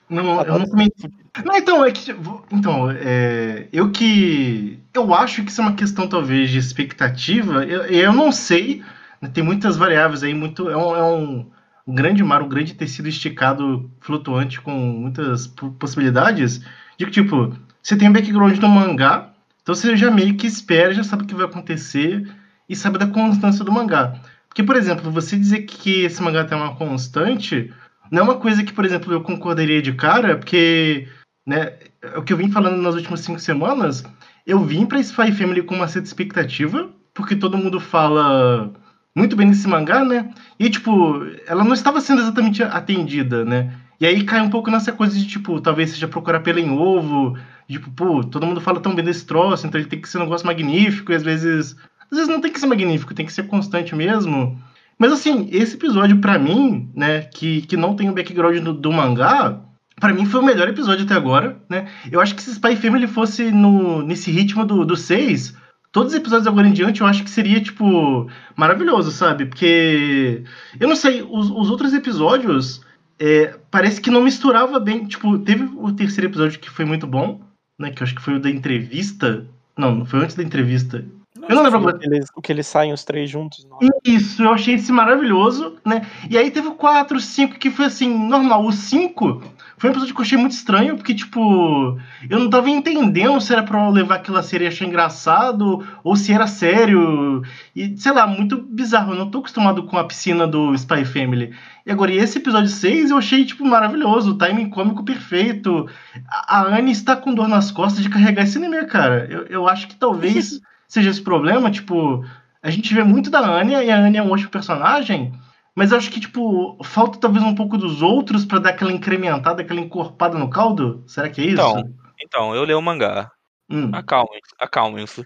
não, eu não comentei. Não, então, é que. Então, é, eu que. Eu acho que isso é uma questão, talvez, de expectativa. Eu, eu não sei. né, Tem muitas variáveis aí, muito. É um, é um, um grande mar, um grande tecido esticado, flutuante, com muitas po- possibilidades. De que, tipo, você tem um background no mangá, então você já meio que espera, já sabe o que vai acontecer e sabe da constância do mangá. Porque, por exemplo, você dizer que esse mangá tem uma constante não é uma coisa que, por exemplo, eu concordaria de cara, porque né, o que eu vim falando nas últimas cinco semanas, eu vim pra Spy Family com uma certa expectativa, porque todo mundo fala muito bem nesse mangá, né? E, tipo, ela não estava sendo exatamente atendida, né? E aí cai um pouco nessa coisa de, tipo, talvez seja procurar pelo em ovo, tipo, pô, todo mundo fala tão bem desse troço, então ele tem que ser um negócio magnífico, e às vezes. Às vezes não tem que ser magnífico, tem que ser constante mesmo. Mas assim, esse episódio pra mim, né, que, que não tem o background do, do mangá, pra mim foi o melhor episódio até agora, né? Eu acho que se Spy Family fosse no, nesse ritmo do, do 6, todos os episódios agora em diante eu acho que seria, tipo, maravilhoso, sabe? Porque, eu não sei, os, os outros episódios é, parece que não misturava bem. Tipo, teve o terceiro episódio que foi muito bom, né? Que eu acho que foi o da entrevista. Não, não foi antes da entrevista. Eu não lembro O agora. que eles saem os três juntos. Não. Isso, eu achei esse maravilhoso, né? E aí teve o 4, 5, que foi assim, normal. O 5 foi um episódio que eu achei muito estranho, porque, tipo, eu não tava entendendo se era pra levar aquilo a sério e achar engraçado, ou se era sério. E, sei lá, muito bizarro. Eu não tô acostumado com a piscina do Spy Family. E agora, e esse episódio 6 eu achei, tipo, maravilhoso. O timing cômico perfeito. A, a Anne está com dor nas costas de carregar esse anime, cara. Eu, eu acho que talvez seja esse problema, tipo. A gente vê muito da Anya, e a Anya é um ótimo personagem, mas eu acho que, tipo, falta talvez um pouco dos outros pra dar aquela incrementada, aquela encorpada no caldo? Será que é isso? Então, então eu leio o mangá. Hum. Acalmem-se, acalmem-se.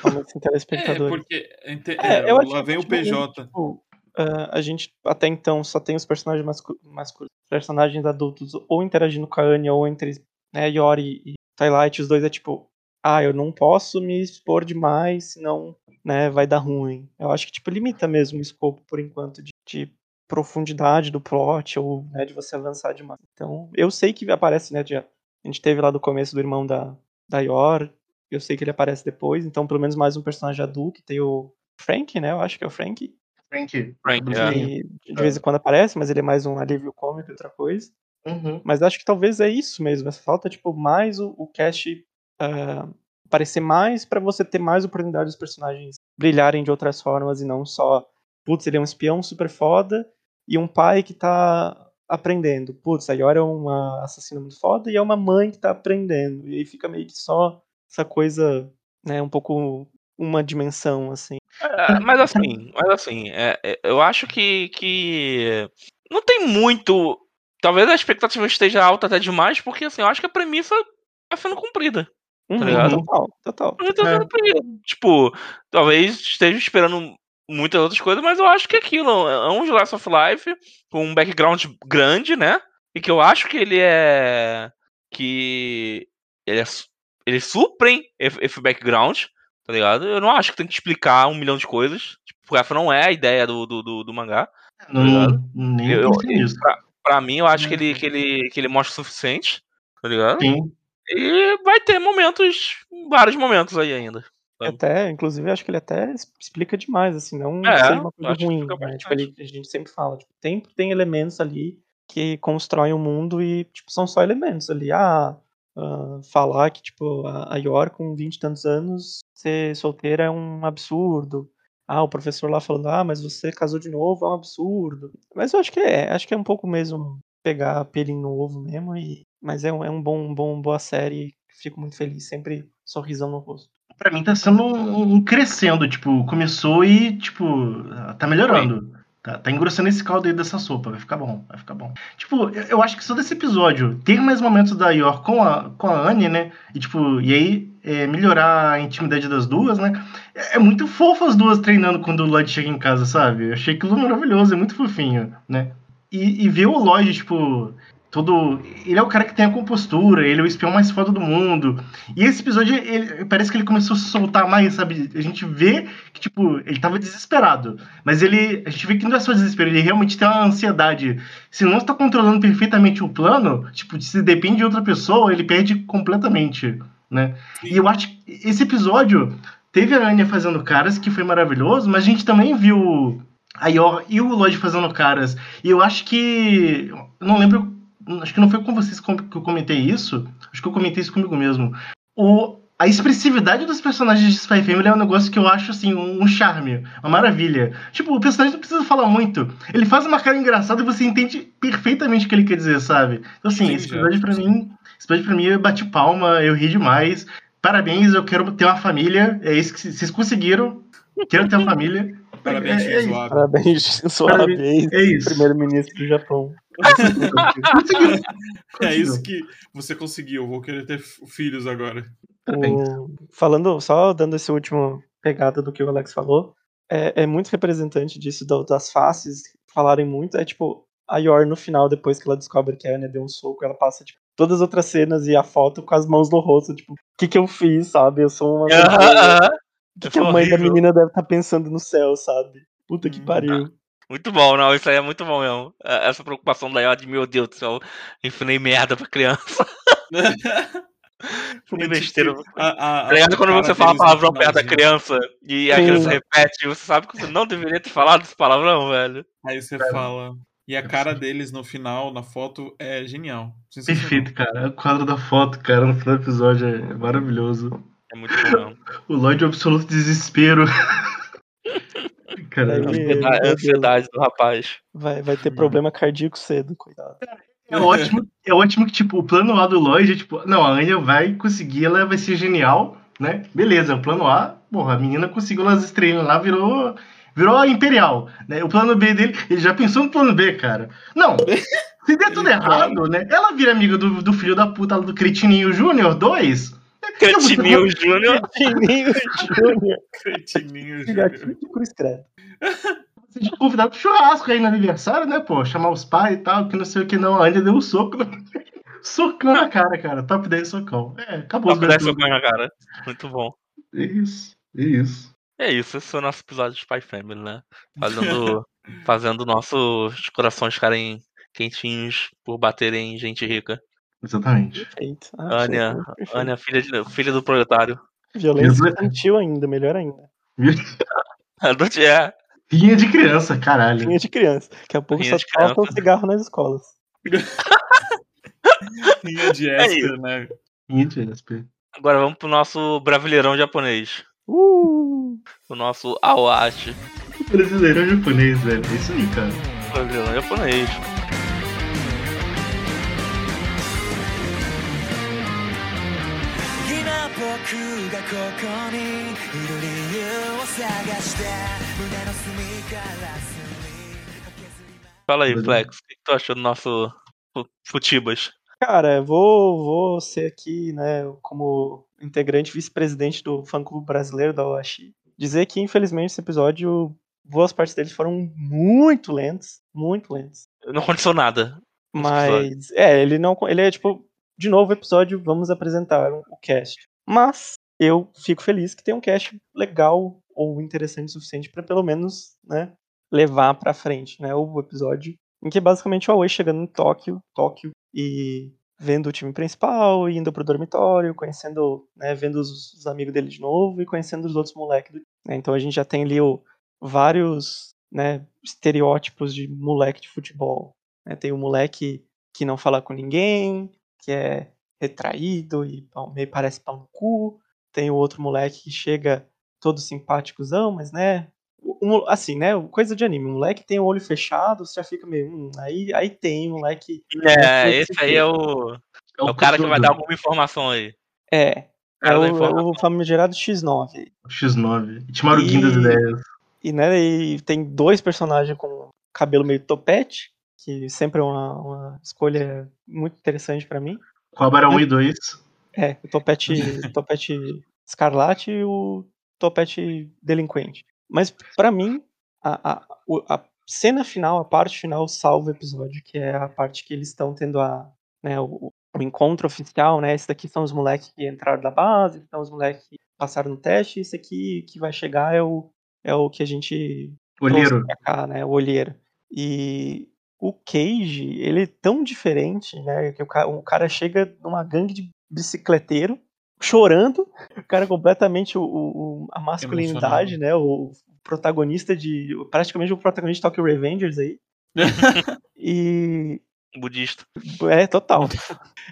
Como esse É, porque. ente- É, é, eu lá acho que, vem o PJ. tipo, ah, a gente até então só tem os personagens mascu- masculinos, personagens adultos ou interagindo com a Anya ou entre né, Yori e Twilight, os dois é tipo, ah, eu não posso me expor demais, senão né, vai dar ruim. Eu acho que tipo limita mesmo o escopo por enquanto de, de profundidade do plot ou né, de você avançar demais. Então, eu sei que aparece, né, de- a gente teve lá do começo do irmão da da Yor, eu sei que ele aparece depois, então pelo menos mais um personagem adulto, tem o Frank, né? Eu acho que é o Frank, Frank. Frank, é. de vez em quando aparece, mas ele é mais um alívio cômico e outra coisa. Uhum. Mas acho que talvez é isso mesmo. Essa falta, tipo, mais o, o cast ah, aparecer mais pra você ter mais oportunidade dos personagens brilharem de outras formas e não só, putz, ele é um espião super foda e um pai que tá aprendendo. Putz, a Yora é uma assassina muito foda e é uma mãe que tá aprendendo. E aí fica meio que só essa coisa, né, um pouco uma dimensão, assim. É, mas assim, mas assim, é, é, eu acho que, que não tem muito. Talvez a expectativa esteja alta até demais, porque assim, eu acho que a premissa tá sendo cumprida. Uhum, ligado? Total, total. Tá sendo É. cumprida. Tipo, talvez esteja esperando muitas outras coisas, mas eu acho que é aquilo é um Slice of Life com um background grande, né? E que eu acho que ele é. que. ele é. Eles suprem esse background, tá ligado? Eu não acho que tem que explicar um milhão de coisas. Tipo, essa não é a ideia do, do, do, do mangá. Não, nem Eu- nisso. Pra, pra mim, eu acho que ele, que, ele, que ele mostra o suficiente, tá ligado? Sim. E vai ter momentos, vários momentos aí ainda. E Até, inclusive, acho que ele até explica demais, assim, não É, seja uma coisa ruim, né? Tipo, ele- a gente sempre fala, tipo, tem, tem elementos ali que constroem o mundo e, tipo, são só elementos ali. Ah, ah, falar que, tipo, a, a Yor com 20 e tantos anos ser solteira é um absurdo. Ah, o professor lá falando, ah, mas você casou de novo, é um absurdo. Mas eu acho que é, acho que é um pouco mesmo pegar pelinho no ovo mesmo e... Mas é um, é um bom, bom, boa série, fico muito feliz, sempre sorrisão no rosto. Pra mim tá sendo um, um crescendo, tipo, começou e, tipo, tá melhorando. Tá, tá engrossando esse caldo aí dessa sopa, vai ficar bom, vai ficar bom. Tipo, eu, eu acho que só desse episódio ter mais momentos da Yor com a, com a Anne, né? E, tipo, e aí é, melhorar a intimidade das duas, né? É, é muito fofo as duas treinando quando o Lloyd chega em casa, sabe? Eu achei aquilo maravilhoso, é muito fofinho, né? E, e ver o Lloyd, tipo, todo. Ele é o cara que tem a compostura, ele é o espião mais foda do mundo. E esse episódio, ele- parece que ele começou a se soltar mais, sabe? A gente vê que, tipo, ele tava desesperado. Mas ele. A gente vê que não é só desespero, ele realmente tem uma ansiedade. Se não está controlando perfeitamente o plano, tipo, se depende de outra pessoa, ele perde completamente, né? E eu acho que esse episódio teve a Anya fazendo caras, que foi maravilhoso, mas a gente também viu a Yor e o Lloyd fazendo caras. E eu acho que. Não lembro. Acho que não foi com vocês que eu comentei isso. Acho que eu comentei isso comigo mesmo. O, a expressividade dos personagens de Spy Family é um negócio que eu acho assim, um, charme, uma maravilha. Tipo, o personagem não precisa falar muito. Ele faz uma cara engraçada e você entende perfeitamente o que ele quer dizer, sabe? Então, assim, Sim, esse episódio pra mim. Esse episódio pra mim eu bati palma, eu ri demais. Parabéns, eu quero ter uma família. É isso que vocês conseguiram. Quero ter uma família. Parabéns, é, é, Shinzo Abe. Parabéns, Parabéns. vez, é isso. primeiro-ministro do Japão. Conseguiu. É isso que você conseguiu. Vou querer ter filhos agora. Parabéns. O- Falando, só dando esse último pegada do que o Alex falou, é, é muito representante disso, do- das faces falarem muito. É tipo, a Yor no final, depois que ela descobre que a Anya deu um soco, ela passa, tipo, todas as outras cenas e a foto com as mãos no rosto, tipo, o que que eu fiz, sabe? Eu sou uma. vergonha. O que, que a Foi mãe da horrível. menina deve estar pensando no céu, sabe? Puta que Hum. pariu. Muito bom, não, isso aí é muito bom mesmo. É, Essa preocupação da Yor de, meu Deus do céu, ensinei merda pra criança. Ensinei besteira. A, a, Tá ligado? Quando você fala palavrão perto da criança e a Sim. criança repete, você sabe que você não deveria ter falado esse palavrão, velho. Aí você fala. E a cara deles no final, na foto, é genial. Sensacional. Perfeito, cara. O quadro da foto, cara, no final do episódio é maravilhoso. É muito bom. O Lloyd é um absoluto desespero. cara, Meu ansiedade, do rapaz. Vai, vai ter problema cardíaco cedo, coitado. é ótimo, é ótimo que, tipo, o plano A do Lloyd é, tipo, não, a Anya vai conseguir, ela vai ser genial, né? Beleza, o plano A, porra, a menina conseguiu nas estrelas lá, virou, virou a Imperial, né? O plano B dele, ele já pensou no plano B, cara. Não, se der tudo errado, né? Ela vira amiga do, do filho da puta lá do Cretininho Júnior 2. Cretininho Júnior. Fininho Júnior. Cretininho, Júnior. Gatinho de cruz credo. Você tinha convidado pro churrasco aí no aniversário, né, pô? Chamar os pais e tal, que não sei o que não. A Anya deu um soco. no- Socão na cara, cara. Top 10 socão. É, acabou. Top 10 socões na cara. Muito bom. Isso, isso. É isso, esse é o nosso episódio de Spy Family, né? Fazendo, fazendo nossos corações ficarem quentinhos por baterem em gente rica. Exatamente. Perfeito. Ah, Ania, perfeito. Ania, filha, de- filha do proletário. Violência infantil ainda, melhor ainda. Do é, Rinha de criança, caralho. Rinha de criança. Daqui a pouco Rinha só de falta o criança. cigarro nas escolas. Rinha de É Esther, né? Rinha de SP. agora vamos pro nosso brasileirão japonês. Uh! O nosso Awashi. Brasileirão japonês, velho. É isso aí, cara. Brasileirão japonês. がここにいる理由を探して胸の隅から隅駆けずり Fala aí, Beleza. Flex, o que que tu achou do nosso fu- Futibas? Cara, vou, vou ser aqui, né, como integrante vice-presidente do fã-clube brasileiro da Oashi, dizer que, infelizmente, esse episódio, boas partes deles foram muito lentos, muito lentos. Não aconteceu nada. Esse Mas, é, ele não. Ele é tipo, de novo episódio, vamos apresentar o cast. Mas eu fico feliz que tem um cast legal ou interessante o suficiente pra pelo menos, né, levar pra frente, né, o episódio em que basicamente o Aoi chegando em Tóquio, Tóquio e vendo o time principal, indo pro dormitório, conhecendo, né, vendo os, os amigos dele de novo e conhecendo os outros moleques. do- né, então a gente já tem ali o, vários, né, estereótipos de moleque de futebol. né, tem o moleque que não fala com ninguém, que é retraído e pau- meio parece pau no cu. Tem o outro moleque que chega todo simpáticozão, mas né, mo- assim, né, coisa de anime. O moleque tem o olho fechado, você já fica meio, hum, aí, aí tem moleque É, esse esse aí é o, é o cara que vai dar alguma informação aí. é, é o, da é o famigerado X9. X9. Timaru E- das ideias. E, né, e tem dois personagens com cabelo meio topete, que sempre é uma, uma escolha muito interessante pra mim. Cobra 1 e 2. É, o topete, topete escarlate e o topete delinquente. Mas pra mim, a, a, a cena final, a parte final salva o episódio, que é a parte que eles estão tendo a, né, o, o encontro oficial, né? Esses daqui são os moleques que entraram da base, são os moleques que passaram no teste, e esse aqui que vai chegar é o, é o que a gente Olheiro. cá, né? O olheiro. E o Cage, ele é tão diferente, né? Que o cara, o cara chega numa gangue de bicicleteiro, chorando, o cara completamente o, o- a masculinidade, né? O protagonista de. praticamente o protagonista de Tokyo Revengers aí. e. Budista. É, total.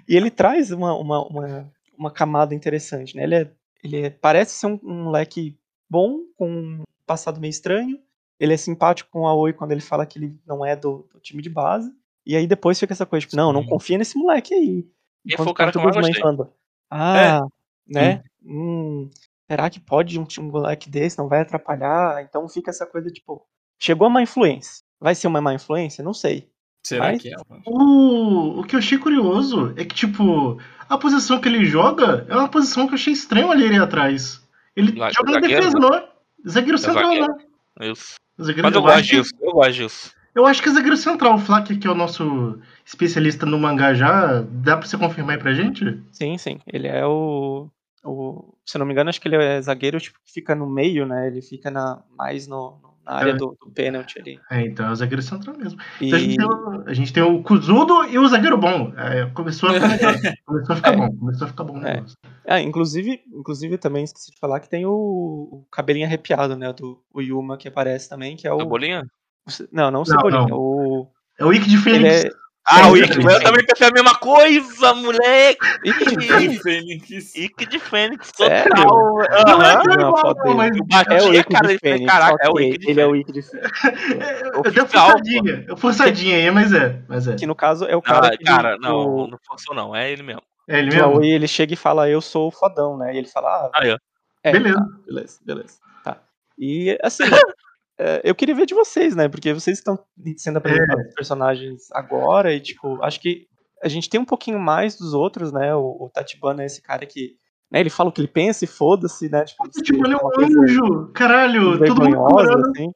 E ele traz uma, uma, uma, uma camada interessante, né? Ele, é, ele é- parece ser um, um moleque bom, com um passado meio estranho. Ele é simpático com o Aoi quando ele fala que ele não é do, do time de base. E aí depois fica essa coisa, tipo, não, não confia nesse moleque aí. Ele foi o cara que eu gostei. falando, ah, né? Hum, será que pode um, um moleque desse não vai atrapalhar? Então fica essa coisa, tipo, chegou a má influência. Vai ser uma má influência? Não sei. Será Mas- que é? O, o que eu achei curioso é que, tipo, a posição que ele joga é uma posição que eu achei estranho olhar ele atrás. Ele Lá- joga na defesa, né? não é? Zagueiro central, zagueiro. né? Isso. Zagueiro, Mas eu acho gosto que- disso, eu gosto disso. Eu acho que é zagueiro central. O Flack, que é o nosso especialista no mangá já, dá pra você confirmar aí pra gente? Sim, sim. Ele é o, o. Se eu não me engano, acho que ele é zagueiro tipo, que fica no meio, né? Ele fica na, mais no, na área É. do, do pênalti ali. É, então é o zagueiro central mesmo. E, Então a, gente tem o, a gente tem o Kuzudo e o zagueiro bom. É, começou a ficar. Começou a ficar É. bom. Começou a ficar bom o É. negócio. ah, inclusive, inclusive também esqueci de falar que tem o, o cabelinho arrepiado, né? Do o Yuma que aparece também, que é o. Do bolinha? o Ce- Não, não o Cebolinha. não. O, É o Ikki de Ele Fênix. É. Ah, o sim. eu também pensei a mesma coisa, moleque! De Fênix. Ikki de Fênix total. Não é tão Não, igual, foda não, mas Eu É o cara, de Fênix. caraca, é o Ikki de Ele é o. Ikki de Fênix. é, eu dei forçadinha. Eu forçadinha aí, mas é. Mas é. Que no caso é o cara. Ah, que cara, o- não, não forçou não, é ele mesmo. É ele mesmo? Aoi, ele chega e fala, eu sou o fodão, né? E ele fala, ah, Aí, ó. é, Beleza. tá, beleza, beleza. Tá. E assim, é, eu queria ver de vocês, né? Porque vocês estão sendo apresentados os personagens agora e, tipo, acho que a gente tem um pouquinho mais dos outros, né? O, o Tachibana é esse cara que. Né, ele fala o que ele pensa e foda-se, né? Tipo, ele é um anjo. Caralho, todo mundo assim.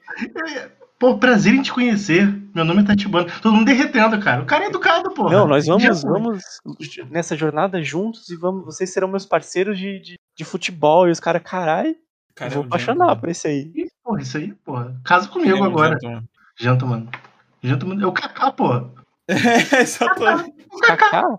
Pô, prazer em te conhecer. Meu nome é Tatibana. Todo mundo derretendo, cara. O cara é educado, porra. Não, nós vamos, Já vamos nessa jornada juntos e vamos, vocês serão meus parceiros de, de, de futebol. E os caras, carai, Cara, eu vou é um apaixonar gentleman. por esse aí. Ih, Porra, isso aí, porra. Casa comigo é um agora. gentleman. Janta, mano. Janta, mano. É o Kaká, porra. É, exatamente. Kaká?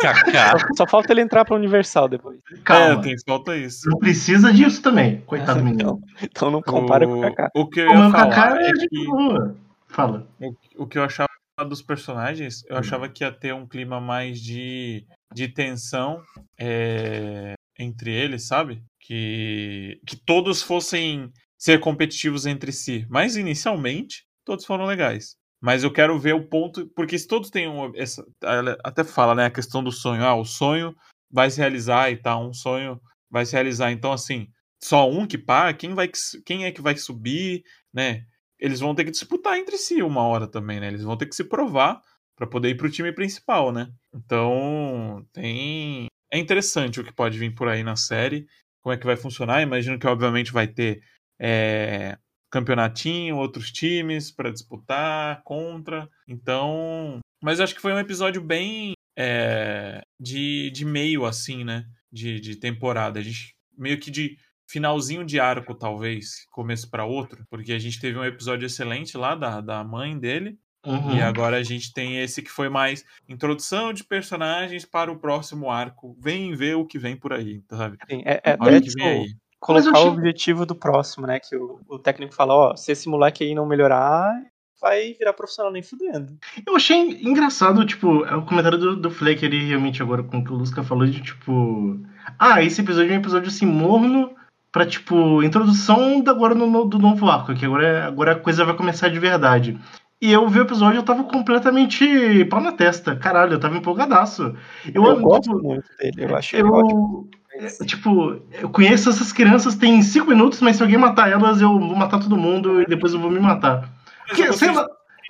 Kaká. Só, só falta ele entrar pra Universal depois. Calma. É, tem falta isso. Não precisa disso também. Coitado do menino. Então, então não compara com o Kaká. O que eu ia o Kaká falar é é de que boa. Fala. o, o que eu achava dos personagens, eu achava que ia ter um clima mais de, de tensão é, entre eles, sabe? Que, que todos fossem ser competitivos entre si. Mas inicialmente, todos foram legais. Mas eu quero ver o ponto. Porque se todos têm um. Essa, ela até fala, né? A questão do sonho. Ah, o sonho vai se realizar e tal. Um sonho vai se realizar. Então, assim, só um que para, quem, vai, quem é que vai subir, né? Eles vão ter que disputar entre si uma hora também, né? Eles vão ter que se provar para poder ir pro time principal, né? Então, tem. É interessante o que pode vir por aí na série. Como é que vai funcionar? Imagino que, obviamente, vai ter. é, campeonatinho, outros times para disputar contra. Então, mas acho que foi um episódio bem é, de, de meio assim, né? De, de temporada. A gente meio que de finalzinho de arco, talvez, começo para outro, porque a gente teve um episódio excelente lá da, da mãe dele. Uhum. E agora a gente tem esse que foi mais introdução de personagens para o próximo arco. Vem ver o que vem por aí, sabe? Assim, é, é Olha o que tipo, vem aí. colocar eu o achei- objetivo do próximo, né? Que o, o técnico fala, ó, se esse moleque aí não melhorar, vai virar profissional nem fudendo. Eu achei engraçado, tipo, é o comentário do, do Fleck ali, realmente, agora com o que o Lusca falou, de tipo. Ah, esse episódio é um episódio assim, morno, pra, tipo, introdução da, agora no, no- do novo arco, que agora, é- agora a coisa vai começar de verdade. E eu vi o episódio eu tava completamente pau na testa. Caralho, eu tava empolgadaço. Eu, Eu, gosto tipo, muito dele, eu acho ele ótimo. eu, é, tipo, eu conheço essas crianças tem cinco minutos, mas se alguém matar elas, eu vou matar todo mundo e depois eu vou me matar. Eu Porque, sei lá,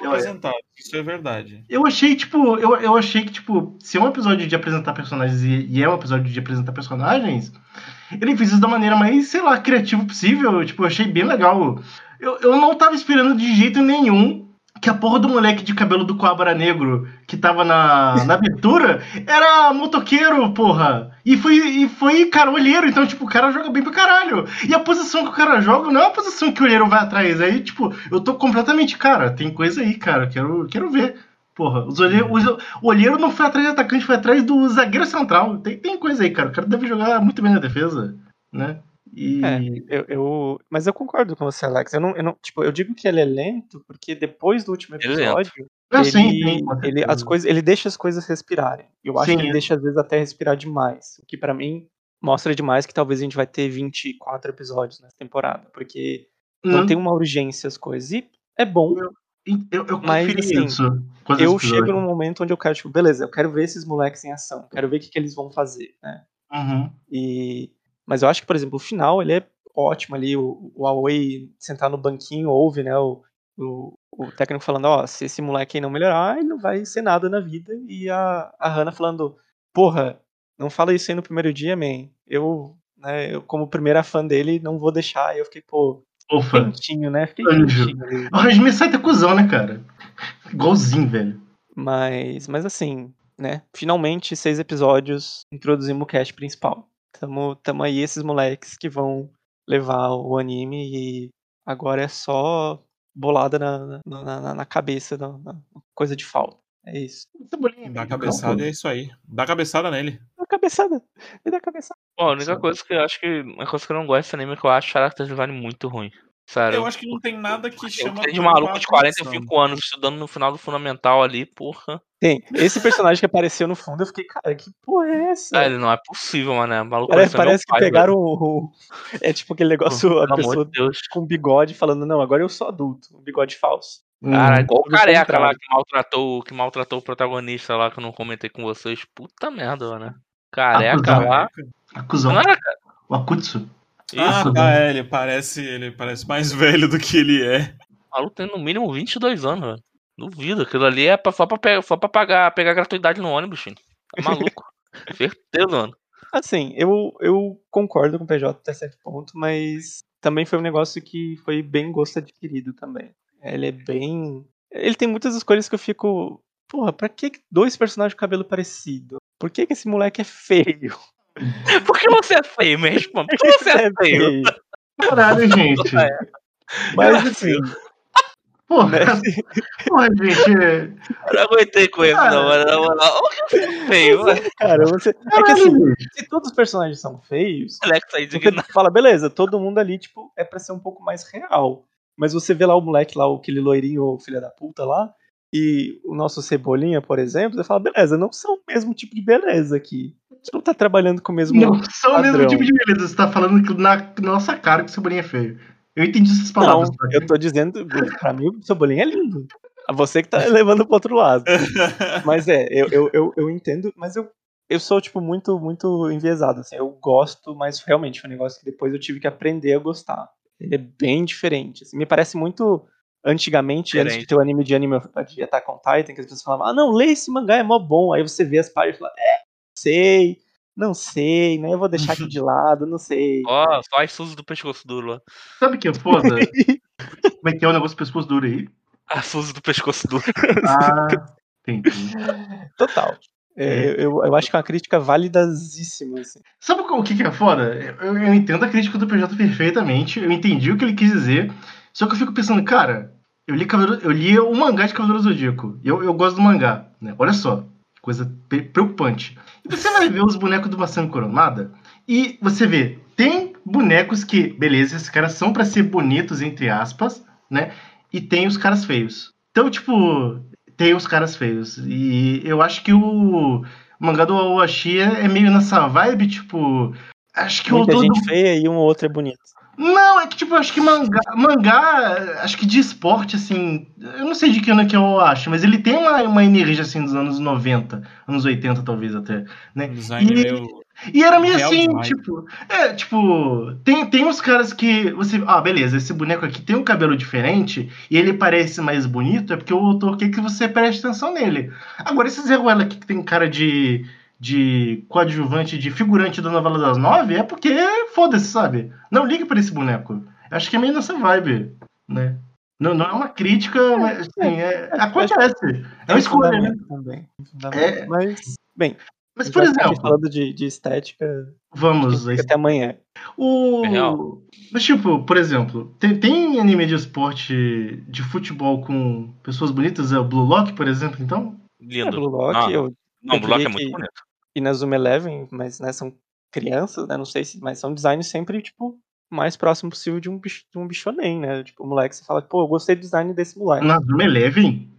apresentado, isso é verdade. eu achei, tipo, eu, eu achei que, tipo, se é um episódio de apresentar personagens e, e é um episódio de apresentar personagens, ele fez isso da maneira mais, sei lá, criativa possível. Tipo, eu achei bem legal. Eu, eu não tava esperando de jeito nenhum que a porra do moleque de cabelo do Cobra Negro que tava na, na abertura era motoqueiro, porra. E foi, e foi, cara, olheiro. Então, tipo, o cara joga bem pra caralho. E a posição que o cara joga não é a posição que o olheiro vai atrás. Aí, tipo, eu tô completamente, cara, tem coisa aí, cara. Quero, quero ver. Porra, os olhe... os- o olheiro não foi atrás do atacante, foi atrás do zagueiro central. Tem, tem coisa aí, cara. O cara deve jogar muito bem na defesa, né? E. É, eu, eu- mas eu concordo com você, Alex. Eu não, eu não, tipo, eu digo que ele é lento porque depois do último Ele é episódio, Ah, ele, sim, ele, as coisas, ele deixa as coisas respirarem. Eu acho Sim, que ele é. deixa às vezes até respirar demais, o que pra mim mostra demais que talvez a gente vai ter 24 episódios nessa temporada, porque não Hum, tem uma urgência as coisas. E é bom. Eu, eu mas, conferi assim, isso. Eu chego num momento onde eu quero, tipo, beleza, eu quero ver esses moleques em ação, quero ver o que, que eles vão fazer, né? Uhum. E, mas eu acho que, por exemplo, o final ele é ótimo ali. O, o Huawei sentar no banquinho, ouve, né? O, o, o técnico falando: Ó, se esse moleque aí não melhorar, ele não vai ser nada na vida. E a, a Hannah falando: Porra, não fala isso aí no primeiro dia, man. Eu, né, eu como primeira fã dele, não vou deixar. Eu fiquei, pô, Ufa. quentinho, né? Fiquei Anjo. quentinho. O Rasmi sai da cuzão, né, cara? Igualzinho, velho. Mas, mas assim, né? Finalmente, seis episódios, introduzimos o cast principal. Tamo, tamo aí esses moleques que vão levar o anime e agora é só bolada na, na, na, na cabeça, na, na coisa de falta. É isso. Dá velho. cabeçada é isso aí. Dá cabeçada nele. Dá cabeçada. Me dá cabeçada. Bom, a única coisa que eu acho que. Uma coisa que eu não gosto desse anime é que eu acho o character design muito ruim. Sério. Eu acho que não tem nada que Eu chama. tenho de maluco de atenção. 45 anos estudando no final do fundamental ali, porra. Tem. Esse personagem que apareceu no fundo, eu fiquei, cara, que porra é essa? Ah, ele não é possível, mano. O maluco Parece, meu parece que pai, pegaram o, o- É tipo aquele negócio, Pelo a pessoa de Deus. com bigode falando, não, agora eu sou adulto. Um bigode falso. Cara, igual o careca lá que maltratou, que maltratou o protagonista lá que eu não comentei com vocês. Puta merda, mano. Careca Acusado. lá. Acusão. Não era, cara. O Akutsu. Ah, Isso, tá, é, ele parece, ele parece mais velho do que ele é. o maluco tem no mínimo 22 anos, velho. Duvido. Aquilo ali é pra, só, pra, pe- só pra pagar, pegar gratuidade no ônibus, filho. Tá maluco. Certeza, mano. Assim, eu, eu concordo com o PJ até certo ponto, mas também foi um negócio que foi bem gosto adquirido também. Ele é bem. Ele tem muitas escolhas que eu fico. Porra, pra que que dois personagens com cabelo parecido? Por que, que esse moleque é feio? Por que você é feio mesmo? Por que você é feio? Caralho, gente. Mas assim, Porra, né? porra, gente. é- Eu não aguentei com isso, não, mano. Na moral, o que você é feio, mano? cara, você. É que assim, se todos os personagens são feios, Alex tá você indignado. fala, beleza, todo mundo ali, tipo, é pra ser um pouco mais real. Mas você vê lá o moleque lá, aquele loirinho, o filho da puta lá, e o nosso Cebolinha, por exemplo, você fala, beleza, não são o mesmo tipo de beleza aqui. Gente não tá trabalhando com o mesmo. Não são o mesmo tipo de beleza. Você tá falando que na nossa cara que o Cebolinha é feio. Eu entendi essas Não, palavras. tá? eu tô dizendo, pra mim o Cebolinha é lindo. A você que tá levando pro outro lado. Mas é, eu, eu, eu, eu entendo, mas eu, eu sou, tipo, muito, muito enviesado, assim, eu gosto, mas realmente foi um negócio que depois eu tive que aprender a gostar. Ele é bem diferente, assim, me parece muito antigamente, antes de Diferente. ter o anime de anime de Attack on Titan, que as pessoas falavam, ah, não, lê esse mangá, é mó bom, aí você vê as páginas e fala, é, sei, não sei, né, eu vou deixar aqui de lado, não sei. Ó, só as Suzy do pescoço duro lá. Sabe o que é foda? Como é que é o negócio do pescoço duro aí? A Suzy do pescoço duro. Ah, entendi. Total. É, eu, eu acho que é uma crítica validazíssima, assim. Sabe o que que é foda? Eu, eu entendo a crítica do PJ perfeitamente, eu entendi o que ele quis dizer, só que eu fico pensando, cara, eu li, Cavaleiro, eu li o mangá de Cavaleiro Zodíaco, e eu, eu gosto do mangá, né? Olha só, coisa preocupante. E você vai ver os bonecos do Masami Kurumada, e você vê, tem bonecos que, beleza, esses caras são pra ser bonitos, entre aspas, né? E tem os caras feios. Então, tipo, tem os caras feios. E eu acho que o mangá do Awashi é meio nessa vibe, tipo. Acho que o Muita do- gente feia e um ou outro é bonito. Não, é que tipo, acho que mangá, mangá, acho que de esporte, assim, eu não sei de que ano que eu acho, mas ele tem uma, uma energia assim dos anos 90, anos 80 talvez até, né? Design E- meio. E era meio assim, demais. tipo, é, tipo, tem, tem uns caras que você, ah, beleza, esse boneco aqui tem um cabelo diferente e ele parece mais bonito, é porque o autor quer que você preste atenção nele. Agora, esses Zeruela aqui que tem cara de, de coadjuvante, de figurante da novela das nove, é porque, foda-se, sabe? Não ligue pra esse boneco. Acho que é meio nessa vibe, né? Não, não é uma crítica, mas assim, é, acontece. É uma escolha, né? Também. É. Mas, bem, Mas, por exemplo, falando de, de estética, vamos até amanhã. O. Real. Mas, tipo, por exemplo, tem, tem anime de esporte de futebol com pessoas bonitas? É o Blue Lock, por exemplo, então? É, Lindo. Blue Lock, Ah, eu, Não, eu o Block é muito que- bonito. e na Zoom Eleven, mas né, são crianças, né? Não sei se. Mas são designs sempre, tipo, mais próximo possível de um, bicho, de um bichonem, né? Tipo, o moleque, você fala, pô, eu gostei do design desse moleque. Na Zoom Eleven?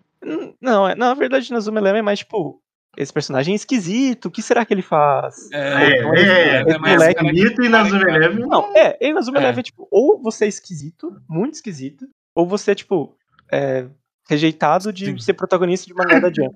Não, é, na verdade, na Zoom Eleven é mais, tipo, esse personagem é esquisito, o que será que ele faz? É, então, é, esse é, moleque- mais bonito e na Zoom Eleven. Não, é, ele na Zoom É. Eleven é tipo, ou você é esquisito, muito esquisito, ou você é, tipo, é, rejeitado de Sim. ser protagonista de mangá da Jump.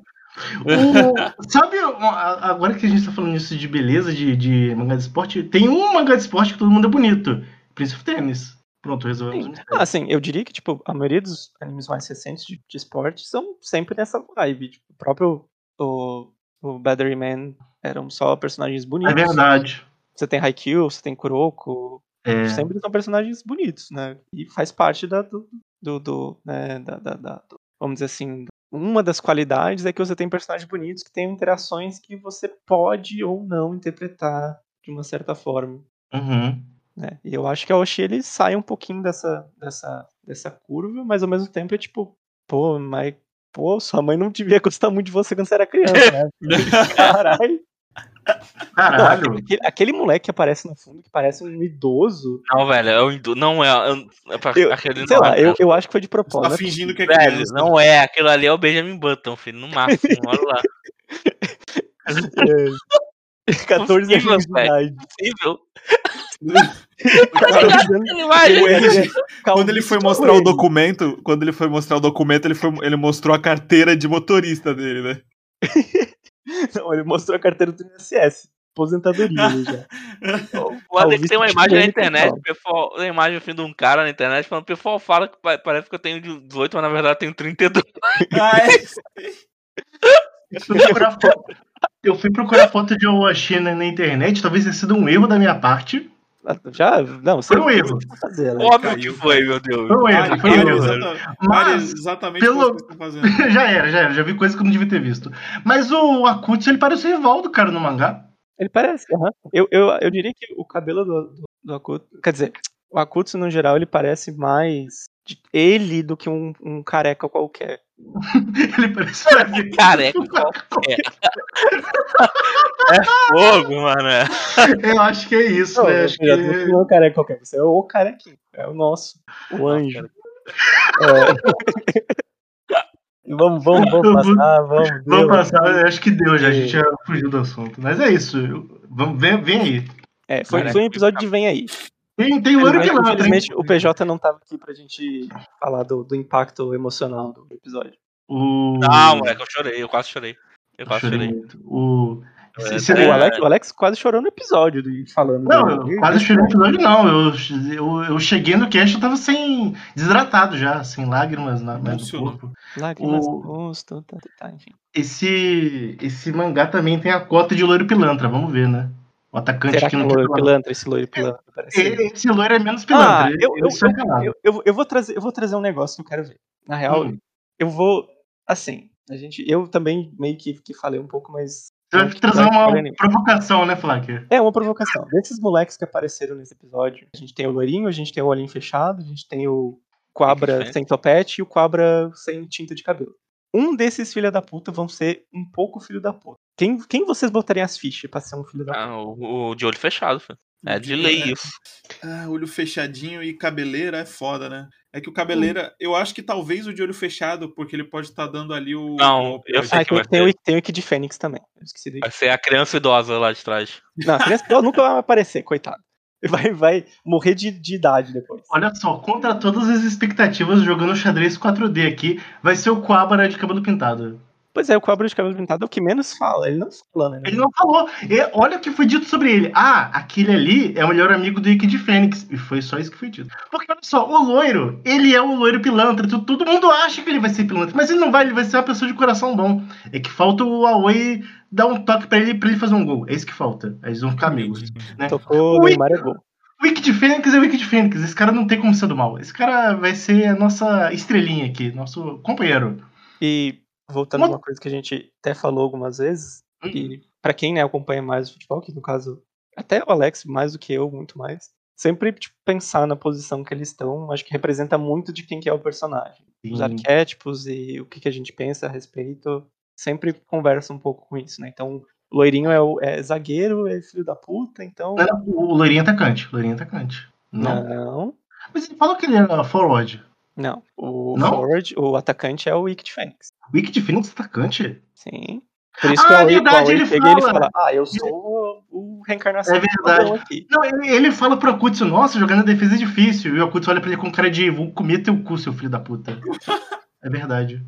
O- sabe, agora que a gente tá falando isso de beleza, de, de mangá de esporte, tem um mangá de esporte que todo mundo é bonito. Prince of Tennis. Pronto, resolvemos mistério. Ah, assim, eu diria que, tipo, a maioria dos animes mais recentes de, de esporte são sempre nessa vibe. Tipo, o próprio o, o Battery Man eram só personagens É bonitos. verdade. Você tem Haikyuu, você tem Kuroko, É. sempre são personagens bonitos, né? E faz parte da, do, do, do, né, da, da- da- do- vamos dizer assim, uma das qualidades é que você tem personagens bonitos que têm interações que você pode ou não interpretar de uma certa forma, Uhum. né? E eu acho que a Oshi ele sai um pouquinho dessa, dessa, dessa curva, mas ao mesmo tempo é tipo, pô, mas pô, sua mãe não devia gostar muito de você quando você era criança, né? Caralho. Caralho. aquele, aquele moleque que aparece no fundo, que parece um idoso. Não, velho, é o Hindu- não é. é, é pra- Eu- aquele Sei não lá, é, eu, eu acho que foi de Você propósito. tá fingindo que é Velho, criança. não é. Aquilo ali é o Benjamin Button, filho, no máximo. Olha lá. É. 14 Possível, anos de velho. idade. Possível. O cara dizendo- Ele vai, O Andy, calvície Quando ele foi de mostrar o documento, quando ele foi mostrar o documento, ele, foi, ele mostrou a carteira de motorista dele, né? Não, ele mostrou a carteira do INSS. Aposentadoria já. O Alex tem uma imagem na internet, pessoal, uma imagem assim, de um cara na internet, falando, o pessoal fala que pa- parece que eu tenho 18, mas na verdade eu tenho 32. Ah, é? Eu fui procurar foto, eu fui procurar foto de Owashi na, na internet, talvez tenha sido um erro da minha parte. Já? Não, você Foi um erro. fazer. Óbvio que foi, meu Deus. Foi um erro, foi um erro. Mas, exatamente pelo- o que vocês estão fazendo. já era, já era, já vi coisa que eu não devia ter visto. Mas o Akutsu, ele parece o rival do cara no mangá. Ele parece, aham. Eu, eu, eu diria que o cabelo do, do, do Akutsu. Quer dizer, o Akutsu, no geral, ele parece mais ele do que um, um careca qualquer. Ele parece um Careca qualquer. é fogo, mano. é. Eu acho que é isso, Não, né? Acho que não é um careca qualquer, você é o carequinho. É o nosso, o anjo. É. vamos, vamos, vamos passar, vamos. Vamos Deus. passar, eu acho que deu já, a gente já fugiu do assunto. Mas é isso, vamos, vem, vem aí. É, foi, Careca. foi um episódio de Vem Aí. Tem, tem o Ouro Mas, Pilantra, hein? infelizmente, o PJ não tava aqui pra gente falar do, do impacto emocional do episódio. O... Não, moleque, eu chorei, eu quase chorei. Eu quase Chorei chorei. muito. O... É, Você- é, O, Alex, o Alex quase chorou no episódio do- falando. Não, do- eu quase chorei no episódio, não. Eu, eu, eu cheguei no cast, eu tava sem. desidratado já, sem lágrimas na, no Emocionou. corpo. Lágrimas o- no rosto, tá, tá, enfim. Esse, esse mangá também tem a cota de loiro pilantra, vamos ver, né? O atacante Será que que é não tem loiro pilantra. esse loiro pilantra? Parece Ele- Esse loiro é menos pilantra. Ah, eu, eu, é calado. eu, eu, eu vou trazer, eu vou trazer um negócio que eu quero ver. Na real, Hum. eu vou. Assim, a gente, eu também meio que, que falei um pouco, mas. Você que trazer uma provocação, né, Flacker? É uma provocação. Desses moleques que apareceram nesse episódio, a gente tem o loirinho, a gente tem o olhinho fechado, a gente tem o Quabra Diferente. sem topete e o Quabra sem tinta de cabelo. Um desses filha da puta vão ser um pouco filho da puta. Quem, quem vocês botariam as fichas pra ser um filho da puta? Ah, o, o de olho fechado, filho. É de lei isso. Ah, olho fechadinho e cabeleira é foda, né? É que o cabeleira, eu acho que talvez o de olho fechado, porque ele pode estar dando ali o. Não, o- eu sei Ah, que tem, vai tem, o, tem o Ike de Fênix também. Eu esqueci do Ike. Vai ser a criança idosa lá de trás. Não, a criança ela nunca vai aparecer, coitado. Vai, vai morrer de, de idade depois. Olha só, contra todas as expectativas, jogando xadrez 4D aqui, vai ser o Quabara de cabelo pintado. Pois é, o Cobra de cabelo pintado é o que menos fala. Ele não fala, né? Ele não falou. E olha o que foi dito sobre ele. Ah, aquele ali é o melhor amigo do Ike de Fênix. E foi só isso que foi dito. Porque olha só, o loiro, ele é o loiro pilantra. Todo mundo acha que ele vai ser pilantra, mas ele não vai, ele vai ser uma pessoa de coração bom. É que falta o Aoi dar um toque pra ele pra ele fazer um gol. É isso que falta. Eles vão ficar amigos. né? Tocou Ui. Neymar é gol. O Wiki de Fênix é o Wiki de Fênix. Esse cara não tem como ser do mal. Esse cara vai ser a nossa estrelinha aqui, nosso companheiro. E voltando a uma coisa que a gente até falou algumas vezes, e pra quem né, acompanha mais o futebol, que no caso, até o Alex, mais do que eu, muito mais, sempre tipo, pensar na posição que eles estão, acho que representa muito de quem que é o personagem. Os Sim. arquétipos e o que, que a gente pensa a respeito, sempre conversa um pouco com isso, né? Então, o loirinho é, o, é zagueiro, é filho da puta, então. Não, não, o loirinho atacante. O loirinho atacante. Não. Não, Mas ele falou que ele era forward. Não. O Não? forward, o atacante é o Wicked Fênix. Wiki de Fênix atacante? Sim. Por isso Ah, que o Aoi, verdade, ele e ele fala. fala, ah, eu sou o, o reencarnação É verdade. aqui. Não, ele, ele fala pro Akutsu, nossa, jogando a defesa é difícil. E o Akutsu olha pra ele com cara de vou comer teu cu, seu filho da puta. É verdade.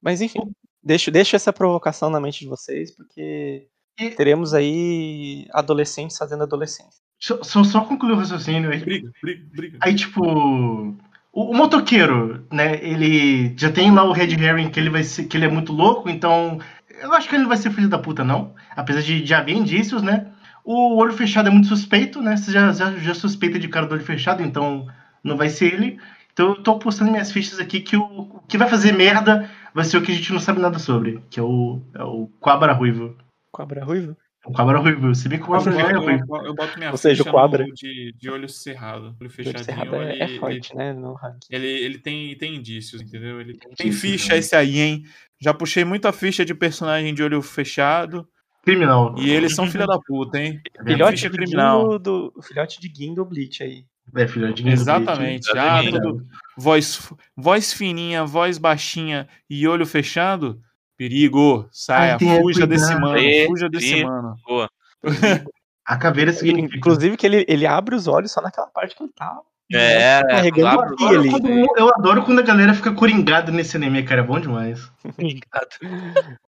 Mas enfim, deixo, deixo essa provocação na mente de vocês, porque E- teremos aí adolescentes fazendo adolescência. Só, só, só concluir o raciocínio. Aí, Briga, briga, briga. aí, tipo. O, o motoqueiro, né? Ele já tem lá o Red Herring que ele vai ser, que ele é muito louco, então. Eu acho que ele não vai ser filho da puta, não. Apesar de já haver indícios, né? O olho fechado é muito suspeito, né? Você já, já, já suspeita de cara do olho fechado, então não vai ser ele. Então eu tô apostando minhas fichas aqui que o, o que vai fazer merda vai ser o que a gente não sabe nada sobre, que é o, é o Quabra Ruivo. Cobra ruivo? O Quabra Ruivo. Se bem que o Eu, Quabra Ruivo é ruivo. eu- eu boto minha Ou seja, o no de, de olho cerrado. Olho Olho fechadinho, cerrado é, ele, é forte, né? No ranking. ele, ele, ele tem, tem indícios, entendeu? Ele tem, tem ficha né? esse aí, hein? Já puxei muita ficha de personagem de olho fechado. Criminal. E eles são filha da puta, hein? Filhote ficha de criminal. Do, o filhote de Guindo Bleach aí. É, filhotinho do Exatamente. Bleach. Ah, tudo. Voz, voz fininha, voz baixinha e olho fechado. Perigo. Saia, Ai, fuja desse mano. Fuja desse mano. Boa. A caveira significa. Inclusive que ele, ele abre os olhos só naquela parte que ele tá É, carregando o ali. Quando- Eu adoro quando a galera fica coringado nesse anime, cara. É bom demais.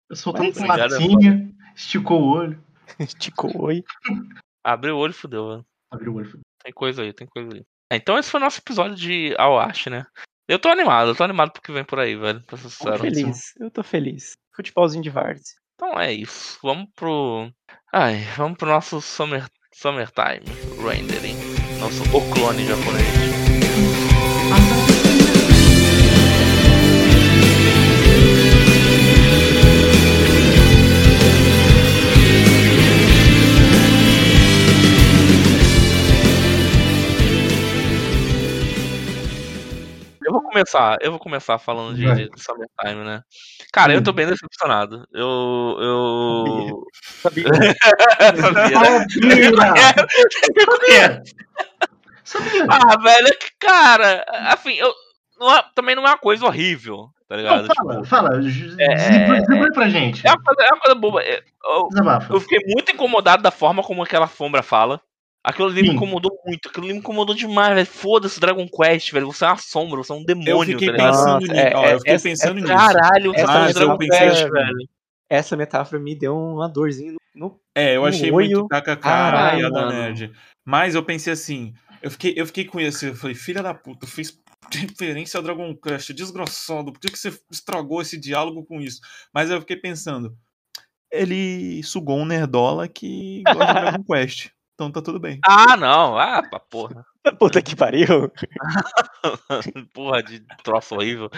Eu soltando Mas, fumacinha, esticou o olho. Esticou oi. Abriu o olho e fudeu, velho. Abriu o olho. Tem coisa aí, tem coisa aí. É, então esse foi o nosso episódio de Awashi, né? Eu tô animado, eu tô animado pro que vem por aí, velho. Pra ser Tô sincero. feliz. Eu tô feliz. Futebolzinho de várzea. Então é isso. Vamos pro. Ai, vamos pro nosso Summer, Summertime Rendering. Nosso O clone japonês. Vou começar, eu vou começar falando de, de Summertime, né? Cara, eu tô Hum. bem decepcionado. Eu. Eu. Sabia? Sabia, né? Sabia! Sabia! Ah, velho, é que, cara, assim, eu, não é- também não é uma coisa horrível, tá ligado? Não, fala, fala. j- É, desenvolve pra gente. É uma coisa, é uma coisa boba. É, Eu, eu fiquei muito incomodado da forma como aquela sombra fala. Aquilo ali me Sim. incomodou muito. Aquilo ali me incomodou demais, velho. Foda-se Dragon Quest, velho. Você é uma sombra, você é um demônio, Eu fiquei tá pensando nisso. é- é- eu fiquei essa- pensando nisso. Caralho, você Essa é Mas Dragon eu Quest, assim, velho. Essa metáfora me deu uma dorzinha no. no- É, eu achei olho. muito kkk Caralho, da nerd. Mas eu pensei assim, eu fiquei, eu fiquei com isso, eu falei, filha da puta, fez referência a Dragon Quest, desgraçado, por que, que você estragou esse diálogo com isso? Mas eu fiquei pensando, ele sugou um nerdola que gosta de Dragon Quest, então tá tudo bem. Ah, não. Ah, pra porra. Puta que pariu. porra de troço horrível.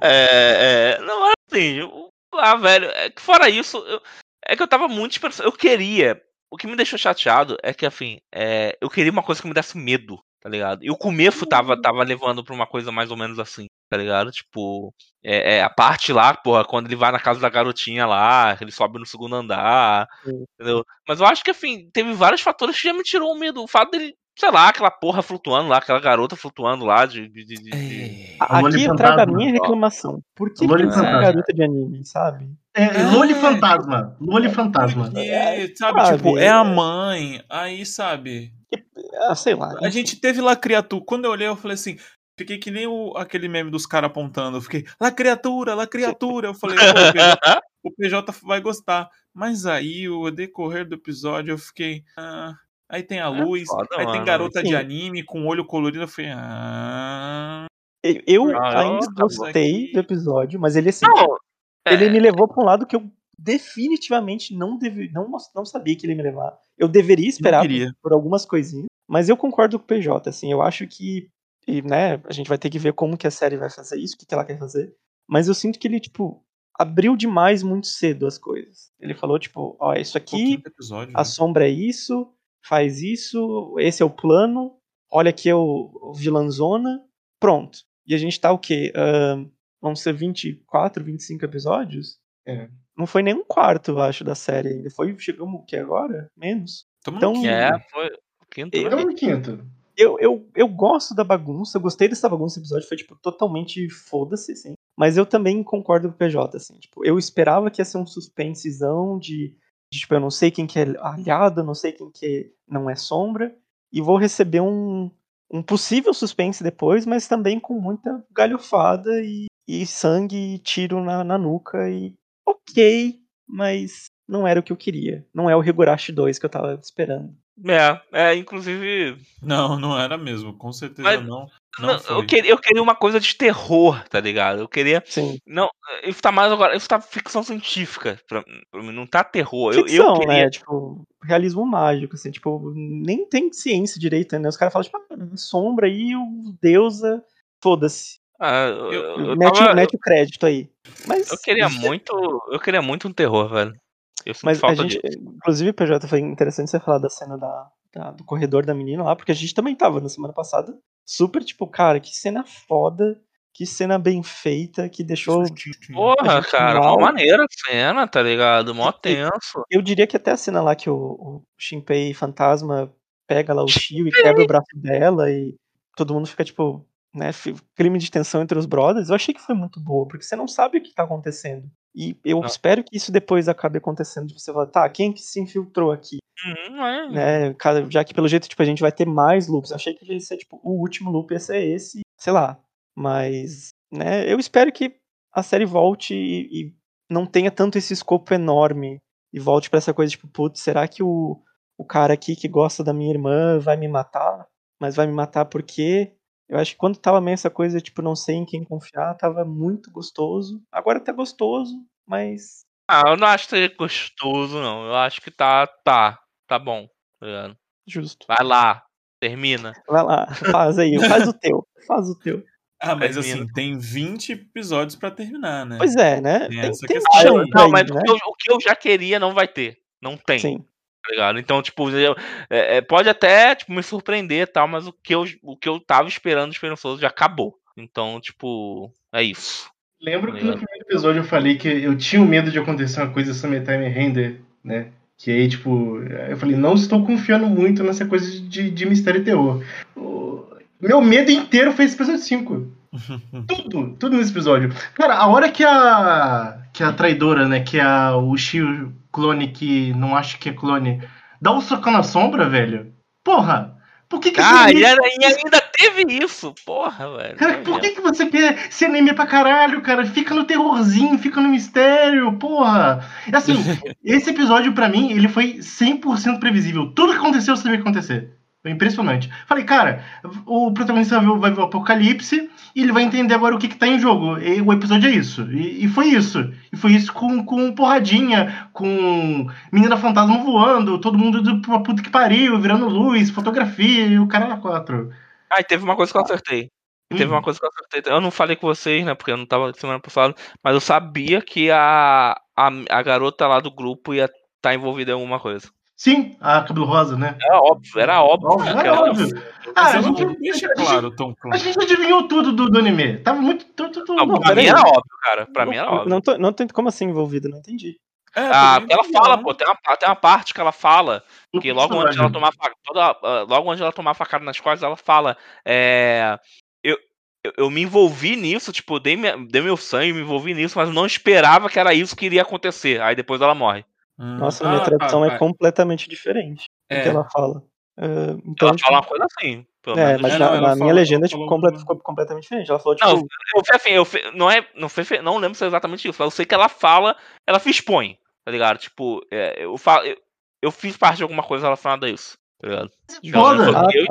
É, é, não, assim. eu- Ah, velho. É que fora isso, eu- é que eu tava muito esperançoso. Eu queria. O que me deixou chateado é que, assim, é, eu queria uma coisa que me desse medo, tá ligado? E o começo tava, tava levando pra uma coisa mais ou menos assim, tá ligado? Tipo, é, é, a parte lá, porra, quando ele vai na casa da garotinha lá, ele sobe no segundo andar, Sim. entendeu? Mas eu acho que, assim, teve vários fatores que já me tirou o medo. O fato dele, sei lá, aquela porra flutuando lá, aquela garota flutuando lá de. de, de- de- Loli Aqui traga a minha reclamação. Por que, que essa fantasma. garota de anime, sabe? É, Loli Fantasma. Loli Fantasma. Porque, sabe, sabe, tipo, é a mãe, aí, sabe, Ah, sei lá. a gente teve lá criatura, quando eu olhei eu falei assim, fiquei que nem o, aquele meme dos caras apontando, eu fiquei, lá criatura, lá criatura, eu falei, "Pô, o PJ o PJ vai gostar. Mas aí, o decorrer do episódio, eu fiquei. ah, aí tem a luz, foda, aí tem mano. garota de Sim. anime com olho colorido. Eu falei. Ah, Eu, eu Ah, ainda gostei aqui- do episódio, mas ele assim, Não, ele é, me levou pra um lado que eu definitivamente não deve, não, não sabia que ele ia me levar. Eu deveria esperar por, por algumas coisinhas, mas eu concordo com o PJ, assim, eu acho que, e, né, a gente vai ter que ver como que a série vai fazer isso, o que, que ela quer fazer, mas eu sinto que ele, tipo, abriu demais muito cedo as coisas. Ele falou, tipo, ó, isso aqui, episódio. a né? sombra é isso, faz isso, esse é o plano, olha aqui é o, o vilãzona, pronto. E a gente tá o quê? Ahn, vão ser 24, 25 episódios? É. Não foi nem um quarto, eu acho, da série ainda. Foi, chegamos o que agora? Menos. Tamo então- no quinto. É, foi o quinto, né? Então, no quinto. Eu, eu, eu gosto da bagunça, eu gostei dessa bagunça, esse episódio foi, tipo, totalmente foda-se, assim. Mas eu também concordo com o PJ, assim. Tipo, eu esperava que ia ser um suspensezão de, de, tipo, eu não sei quem que é aliado, não sei quem que não é sombra, e vou receber um, um possível suspense depois, mas também com muita galhofada e, e sangue e tiro na, na nuca, e ok, mas não era o que eu queria. Não é o Higurashi 2 que eu tava esperando. É, é, inclusive. Não, não era mesmo. Com certeza Mas- não. Não, não, eu, queria, eu queria uma coisa de terror, tá ligado? Eu queria. Sim. Não, isso tá mais agora. Isso tá ficção científica. Pra, pra mim, não tá terror. Eu, ficção, eu queria. né? Tipo, realismo mágico, assim, tipo, nem tem ciência direito, né? Os caras falam, tipo, ah, sombra aí, o deusa, foda-se. Ah, eu, Eu- eu, Mete, tava- mete o crédito aí. Mas, eu queria muito. Eu queria muito um terror, velho. Eu sinto mas a falta gente, disso. inclusive, PJ, foi interessante você falar da cena da, da- do corredor da menina lá, porque a gente também tava na semana passada, super, tipo, cara, que cena foda. que cena bem feita, que deixou. Porra, gente cara, mal. mó maneira a cena, tá ligado? Mó tenso. Eu diria que até a cena lá que o, o Shinpei fantasma pega lá o Shio e quebra o braço dela e todo mundo fica tipo, né, crime de tensão entre os brothers, eu achei que foi muito boa, porque você não sabe o que tá acontecendo. E eu Não. espero que isso depois acabe acontecendo, de você falar, tá, quem que se infiltrou aqui? Uhum, é. né? Já que pelo jeito, tipo, a gente vai ter mais loops. Eu achei que ia ser, tipo, o último loop ia ser esse, sei lá. Mas, né, eu espero que a série volte e, e não tenha tanto esse escopo enorme. E volte pra essa coisa, tipo, putz, será que o, o cara aqui que gosta da minha irmã vai me matar? Mas vai me matar porque eu acho que quando tava meio essa coisa, tipo, não sei em quem confiar, tava muito gostoso. Agora tá gostoso, mas. Ah, eu não acho que seja gostoso, não. Eu acho que tá, tá, tá bom. tá ligado? Justo. Vai lá, termina. Vai lá, faz aí, faz o teu. Faz o teu. Ah, mas Termina. assim, tem 20 episódios pra terminar, né? Pois é, né? Tem Tem, tem chão não, aí, mas né? o, que eu, o que eu já queria não vai ter. Não tem, Sim. Tá ligado? Então, tipo, eu- é, é, pode até tipo, me surpreender e tal, mas o que, eu, o que eu tava esperando, esperançoso, já acabou. Então, tipo, é isso. Lembro que no primeiro episódio eu falei que eu tinha medo de acontecer uma coisa Summertime Render, né? Que aí, tipo, eu falei, não estou confiando muito nessa coisa de, de mistério e terror. O meu medo inteiro foi esse episódio 5. Tudo, tudo nesse episódio. Cara, a hora que a. que a traidora, né? Que é a, o Shio clone que não acha que é clone, dá um socão na sombra, velho. Porra! Por que, que Ah, e, era- e ainda teve isso, porra, velho. Cara, por que, que você quer ser anime pra caralho, cara? Fica no terrorzinho, fica no mistério, porra. Assim, esse episódio pra mim, ele foi 100% previsível. Tudo que aconteceu, eu sabia que acontecer. Impressionante. Falei, cara, o protagonista vai ver, vai ver o apocalipse e ele vai entender agora o que, que tá em jogo. E o episódio é isso. E, e foi isso. E foi isso com, com porradinha, com menina fantasma voando, todo mundo indo pra puta que pariu, virando luz, fotografia e o cara na quatro. Ah, e teve uma coisa que eu acertei. Teve Hum. uma coisa que eu acertei. Eu não falei com vocês, né? Porque eu não tava semana passada. Mas eu sabia que a, a, a garota lá do grupo ia estar envolvida em alguma coisa. Sim, a cabelo rosa, né? Era óbvio, era óbvio. Era ela- óbvio. Eu- Ah, Mas a gente- não deixa a gente- claro tão A claro. gente adivinhou tudo do, do anime. Tava muito. Tudo, tudo, Não, Não, pra mim era óbvio, cara. Pra mim era Não- óbvio. Não tô, não tô, como assim envolvido? Não entendi. É, Ah, ela fala, né? pô, tem uma, tem uma parte que ela fala que logo antes ela tomar toda, ah, logo antes ela tomar facada nas costas, ela fala, é, eu, eu, eu me envolvi nisso, tipo, dei, minha, dei meu sangue, me envolvi nisso, mas não esperava que era isso que iria acontecer. Aí depois ela morre. Hum. Nossa, a minha Ah, tradução tá, é tá. completamente diferente do É. que ela fala. Ah, então, ela tipo, fala uma coisa assim, pelo é, menos. mas É, na, não, na minha legenda ela tipo, falou comple- uma- ficou completamente diferente. Ela falou, tipo, Não, eu, fui assim, eu, não é, não foi, não lembro se é exatamente isso, mas eu sei que ela fala, ela se expõe, tá ligado? Tipo, é, eu, falo, eu, eu fiz parte de alguma coisa relacionada a isso, tá ligado? Pelo menos Foda. eu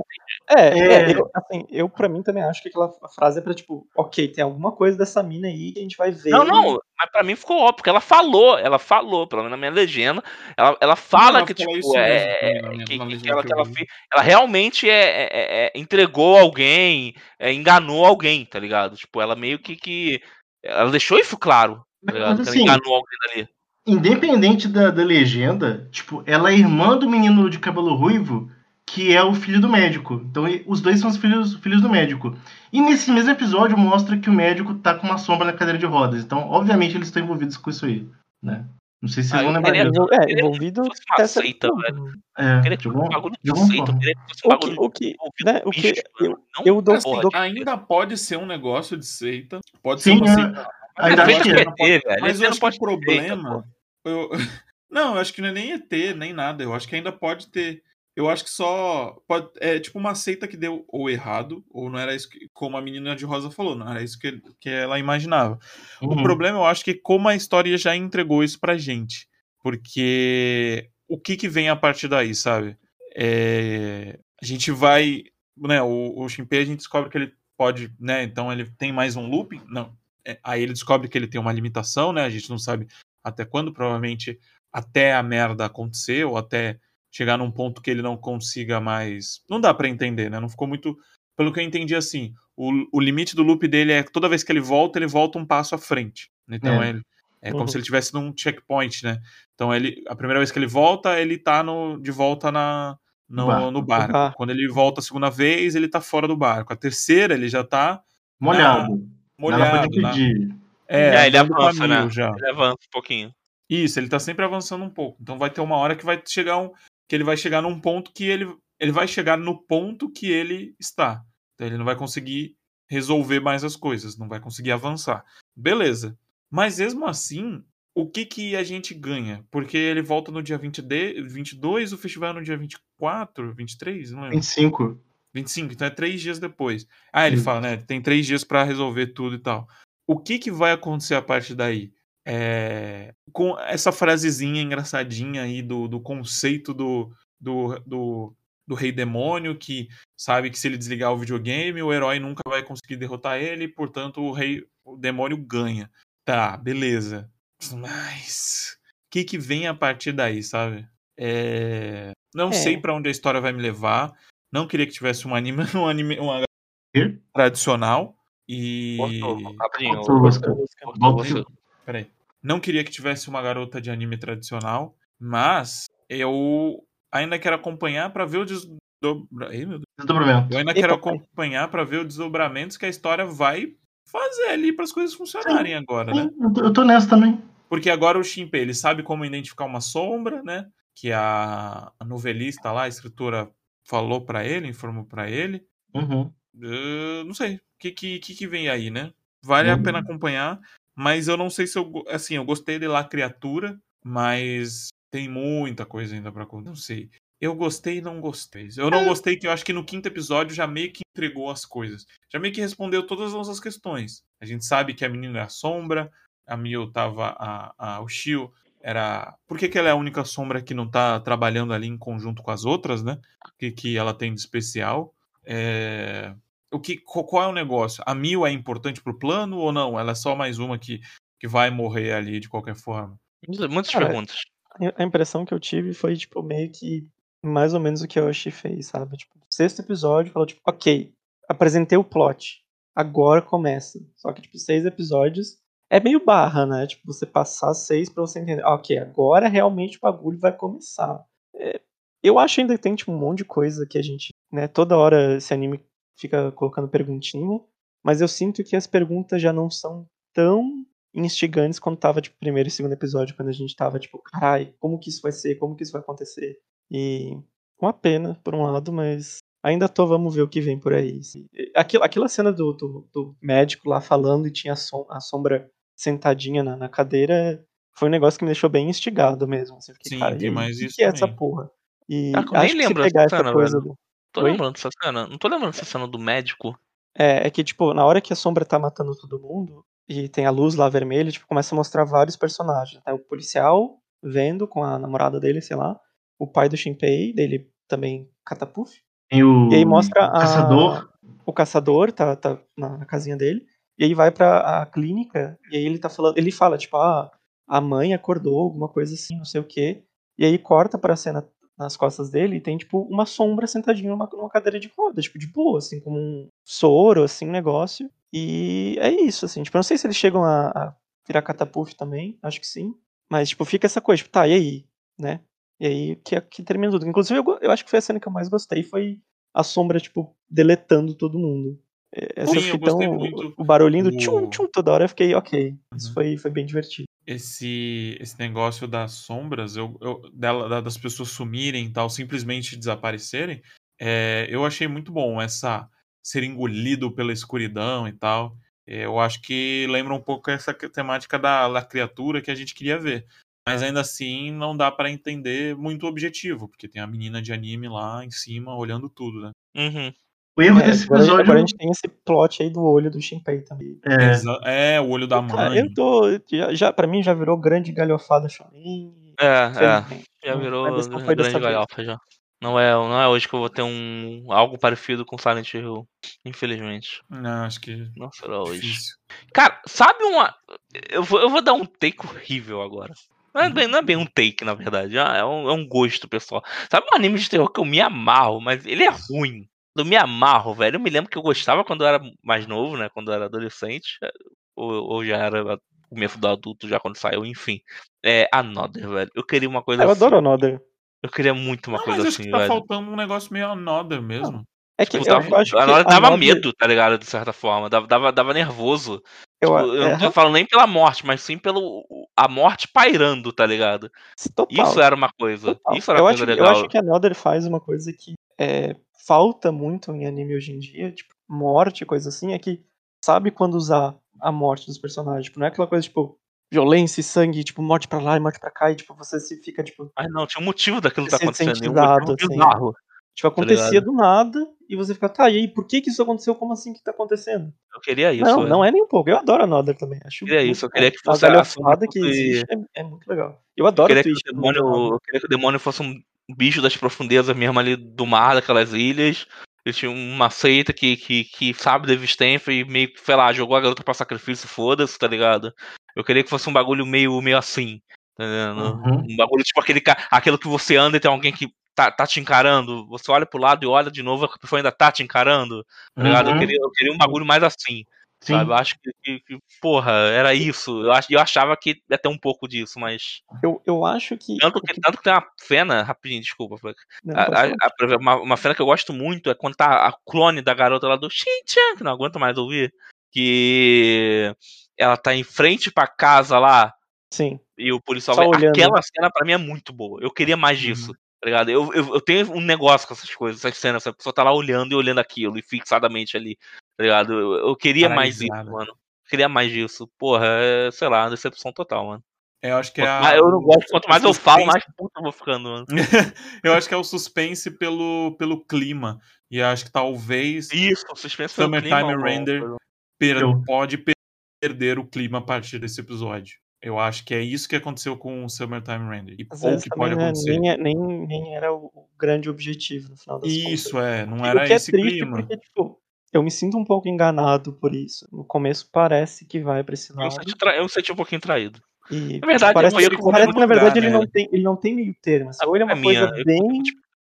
É, É. é, eu, assim, eu pra mim também acho que aquela frase é pra, tipo, ok, tem alguma coisa dessa mina aí que a gente vai ver. Não, não, mas pra mim ficou óbvio, porque ela falou, ela falou, pelo menos na minha legenda, ela, ela fala ela que, tipo, isso é, mesmo minha- que, ela, que ela, ela realmente é, é- é- é- entregou alguém, é, enganou alguém, tá ligado? Tipo, ela meio que, que ela deixou isso claro, tá ligado? Mas que assim, ela enganou alguém ali. Independente da, da legenda, tipo, ela é irmã do menino de cabelo ruivo, que é o filho do médico. Então, os dois são os filhos, filhos do médico. E nesse mesmo episódio mostra que o médico tá com uma sombra na cadeira de rodas. Então, obviamente, eles estão envolvidos com isso aí, né? Não sei se vocês Ah, vão lembrar queria- disso. é, envolvido uma seita, velho. É, queria de que fosse alguma, um bagulho de de alguma seita, queria que fosse um O que, o que, né, o que bicho, eu. Não eu dou, porra, dou- Ainda pode ser um negócio de seita. Pode Sim, ser uma é. seita. Ainda acho que é. velho. Mas eu acho que o problema. eu- Não, eu acho que não é nem ET, nem nada. Eu acho que ainda pode ter. Eu acho que só. Pode... É tipo uma seita que deu ou errado, ou não era isso que. Como a menina de Rosa falou, não era isso que, que ela imaginava. O Uhum. problema, eu acho que como a história já entregou isso pra gente. Porque o que que vem a partir daí, sabe? É, A gente vai. Né, o, o Shinpei a gente descobre que ele pode. Né, então ele tem mais um looping. Não. É, aí ele descobre que ele tem uma limitação, né? A gente não sabe até quando, provavelmente até a merda acontecer, ou até chegar num ponto que ele não consiga mais. Não dá pra entender, né? Não ficou muito. Pelo que eu entendi, assim, o, o limite do loop dele é que toda vez que ele volta, ele volta um passo à frente. Então É. ele. É como Uhum. se ele estivesse num checkpoint, né? Então ele, a primeira vez que ele volta, ele tá no, de volta na, no, Barco. no barco. Quando ele volta a segunda vez, ele tá fora do barco. A terceira, ele já tá Molhado. Molhado. de. É, É, ele avança, né? já. Ele avança um pouquinho. Isso, ele tá sempre avançando um pouco. Então vai ter uma hora que vai chegar um. que ele vai chegar num ponto que ele. Ele vai chegar no ponto que ele está. Então ele não vai conseguir resolver mais as coisas, não vai conseguir avançar. Beleza. Mas mesmo assim, o que que a gente ganha? Porque ele volta no dia 20 de, 22, o festival é no dia 24, 23, não lembro. 25. 25, então é três dias depois. Ah, ele Isso. fala, né? Tem três dias pra resolver tudo e tal. O que que vai acontecer a partir daí? É, com essa frasezinha engraçadinha aí do, do conceito do, do, do, do rei demônio, que sabe que se ele desligar o videogame, o herói nunca vai conseguir derrotar ele, portanto o rei, o demônio ganha. Tá, beleza. Mas o que que vem a partir daí, sabe? É, Não É. sei pra onde a história vai me levar. Não queria que tivesse um anime, um anime uma Quê? tradicional. E. Rapidinho. Peraí. Não queria que tivesse uma garota de anime tradicional, mas eu ainda quero acompanhar pra ver o desdobra... Ei. Desdobramento. Eu ainda quero acompanhar pra ver os desdobramentos que a história vai fazer ali para as coisas funcionarem agora, né? Sim, eu tô- eu tô nessa também. Porque agora o Shinpei, ele sabe como identificar uma sombra, né? Que a, a novelista lá, a escritora, falou pra ele, informou pra ele. Uhum. Uh, não sei. O que, que, que vem aí, né? Vale a Uhum. pena acompanhar, mas eu não sei se eu. Assim, eu gostei de lá criatura, mas tem muita coisa ainda pra contar. Não sei. Eu gostei e não gostei. Eu não gostei que eu acho que no quinto episódio já meio que entregou as coisas. Já meio que respondeu todas as nossas questões. A gente sabe que a menina é a sombra, a Mio tava. A, a, o Shio era. Por que, que ela é a única sombra que não tá trabalhando ali em conjunto com as outras, né? O que, que ela tem de especial? É, o que, qual, qual é o negócio? A Mil é importante pro plano ou não? Ela é só mais uma que, que vai morrer ali de qualquer forma? Muitas Cara, perguntas. A impressão que eu tive foi, tipo, meio que mais ou menos o que a Oshi fez, sabe? Tipo, sexto episódio falou, tipo, ok, apresentei o plot, agora começa. Só que, tipo, seis episódios é meio barra, né? Tipo, você passar seis pra você entender, ah, ok, agora realmente o bagulho vai começar. É, eu acho ainda que tem, tipo, um monte de coisa que a gente, né, toda hora esse anime fica colocando perguntinha, mas eu sinto que as perguntas já não são tão instigantes quando tava, tipo, primeiro e segundo episódio, quando a gente tava, tipo, carai, como que isso vai ser, como que isso vai acontecer? E uma pena, por um lado, mas ainda tô, vamos ver o que vem por aí. Aquilo, aquela cena do, do, do médico lá falando e tinha a, som, a sombra sentadinha na, na cadeira foi um negócio que me deixou bem instigado mesmo. Assim, fiquei, Sim, cara, tem e mais o que isso que é essa porra? E Ah, nem acho que se lembro pegar essa cena, coisa velho. do, Tô Oi? lembrando dessa cena. Não tô lembrando dessa cena do médico. É, é que, tipo, na hora que a sombra tá matando todo mundo e tem a luz lá vermelha, tipo, começa a mostrar vários personagens. Né? O policial vendo com a namorada dele, sei lá. O pai do Shinpei, dele também catapuf. Tem o E aí mostra a- caçador. O caçador tá, tá na casinha dele. E aí vai pra a clínica. E aí ele tá falando. Ele fala, tipo, ah, a mãe acordou, alguma coisa assim, não sei o quê. E aí corta pra cena nas costas dele e tem, tipo, uma sombra sentadinha numa, numa cadeira de roda, tipo, de boa, assim, como um soro, assim, um negócio. E é isso, assim, tipo, eu não sei se eles chegam a, a virar catapuf também, acho que sim. Mas, tipo, fica essa coisa, tipo, tá, e aí? Né? E aí que, que termina tudo. Inclusive, eu, eu acho que foi a cena que eu mais gostei, foi a sombra, tipo, deletando todo mundo. É, Essa Sim, tão. muito. O barulhinho do tchum, tchum toda hora eu fiquei, ok. Isso Uhum. foi, foi bem divertido. Esse, esse negócio das sombras, eu, eu- dela, da- das pessoas sumirem e tal, simplesmente desaparecerem, é, eu achei muito bom essa ser engolido pela escuridão e tal. É, eu acho que lembra um pouco essa temática da, da criatura que a gente queria ver. Mas ainda assim não dá pra entender muito o objetivo, porque tem a menina de anime lá em cima olhando tudo, né? Uhum. O erro É, desse agora, episódio. agora a gente tem esse plot aí do olho do Shinpei também. é, É, o olho da Cara, mãe. eu tô. Já, já, pra mim já virou grande galhofada shonen. É, é. Infelizmente. Já virou não foi grande galhofa já. Não é, não é hoje que eu vou ter um algo parecido com Silent Hill, infelizmente. Não, acho que Não será hoje. difícil. Cara, sabe uma. Eu vou, eu vou dar um take horrível agora. Não é, bem, não é bem um take, na verdade. ah, É um, é um gosto, pessoal. Sabe um anime de terror que eu me amarro, mas ele é ruim. Eu me amarro, velho. Eu me lembro que eu gostava quando eu era mais novo, né? Quando eu era adolescente. Ou, ou já era começo do adulto, já quando saiu, enfim. É Another, velho. Eu queria uma coisa Eu assim. adoro Another. Eu queria muito uma Não, coisa mas acho assim, que tá velho. faltando um negócio meio another mesmo. É que Tipo, eu, dava, eu acho que a Nodder a dava medo, tá ligado? De certa forma. Dava, dava, dava nervoso. Eu, Tipo, eu é, não tô falando nem pela morte, mas sim pelo a morte pairando, tá ligado? total. Isso era uma coisa. Total. Isso era eu, uma acho, coisa que- eu legal. acho que a Nodder faz uma coisa que é, falta muito em anime hoje em dia, tipo, morte, coisa assim, é que sabe quando usar a morte dos personagens. Tipo, não é aquela coisa, tipo, violência e sangue, tipo, morte pra lá e morte pra cá, e tipo, você se fica, tipo, Mas não, tinha um motivo daquilo que tá acontecendo. e Um motivo assim. bizarro. tipo, acontecia do nada, e você fica, tá, e aí, por que que isso aconteceu? Como assim que tá acontecendo? Eu queria isso. não, é. não é nem um pouco. Eu adoro a Nodder também. Acho Queria muito isso, eu queria que A fosse a galhofada que existe é, é muito legal. Eu Eu adoro queria, o que o do demônio, eu queria que o demônio fosse um bicho das profundezas mesmo ali do mar, daquelas ilhas. Ele tinha uma seita que, que, que sabe da existência e meio que, sei lá, jogou a garota pra sacrifício, foda-se, tá ligado? Eu queria que fosse um bagulho meio, meio assim, tá? Uhum. Um bagulho tipo aquele, aquilo que você anda e tem alguém que tá, tá te encarando. Você olha pro lado e olha de novo, a pessoa ainda tá te encarando, tá ligado? Eu, Uhum. queria, eu queria um bagulho mais assim. Sim. Sabe? Eu acho que, que- porra, era isso. Eu, ach, eu achava que ia ter um pouco disso, mas. Eu, eu acho que. Tanto que, tanto que tem uma cena, rapidinho, desculpa. Não, A- a- a- uma, uma cena que eu gosto muito é quando tá a clone da garota lá do Shin-chan, que não aguento mais ouvir. Que ela tá em frente pra casa lá Sim. e o policial Só vem. olhando. Aquela cena pra mim é muito boa. Eu queria mais disso. Tá ligado? Eu, eu, eu tenho um negócio com essas coisas, essas cenas. A pessoa tá lá olhando e olhando aquilo, e fixadamente ali. Tá ligado? Eu, eu queria mais isso, mano. Eu queria mais disso. Porra, é, sei lá, decepção total, mano. Eu acho que é a- eu não gosto, quanto mais eu falo, suspense- mais puta eu vou ficando, mano. eu acho que é o suspense pelo, pelo clima. E acho que talvez Isso, suspense pelo Summertime clima, mano. Render per- Eu- pode per- perder o clima a partir desse episódio. Eu acho que é isso que aconteceu com o Summertime Render. E, Às ou vezes que pode né, acontecer. nem, é- nem, nem era o grande objetivo no final das contas. Isso, é. Não era o que é esse triste clima. porque, tipo, eu me sinto um pouco enganado por isso. No começo parece que vai pra esse Eu lado. me senti, tra- eu me senti um pouquinho traído. E Na verdade, parece, eu- eu- que, eu- parece que, na eu- verdade, né? ele não, tem, ele não tem meio termo. Assim. Ou ele é uma É minha, coisa eu- bem.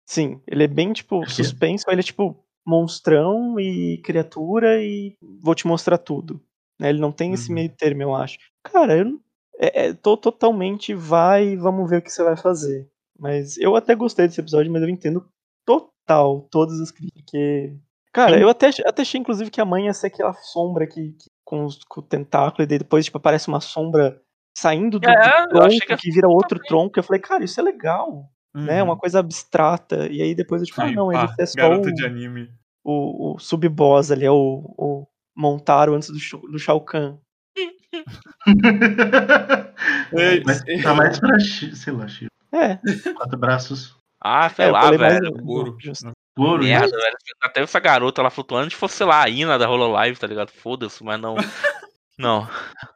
Sim, ele é bem, tipo, ou ele é, tipo, monstrão e criatura e vou te mostrar tudo. né? Ele não tem esse Uhum. meio termo, eu acho. Cara, eu é, é, tô totalmente vai, vamos ver o que você vai fazer. Mas eu até gostei desse episódio, mas eu entendo total todas as críticas. Porque, cara, Sim. eu até, até achei, inclusive, que amanhã ia ser aquela sombra que, que- com, os, com o tentáculo, e daí depois, tipo, aparece uma sombra saindo do, do É, eu achei tronco que- que vira outro tronco. Eu falei, cara, isso é legal, né? Uhum. Uma coisa abstrata. E aí depois eu, tipo, ah, Aí, não, pá, ele é só garota o, de anime. o, o sub-boss ali, é o, o Montaro antes do, Shao- do Shao Kahn. É, Mas tá mais pra, sei lá, chi- É, quatro braços. Ah, sei é, lá, falei mais Ouro, Merda, velho. Até essa garota lá flutuando, se fosse, sei lá, a Ina da Hololive, tá ligado? Foda-se, mas não. não.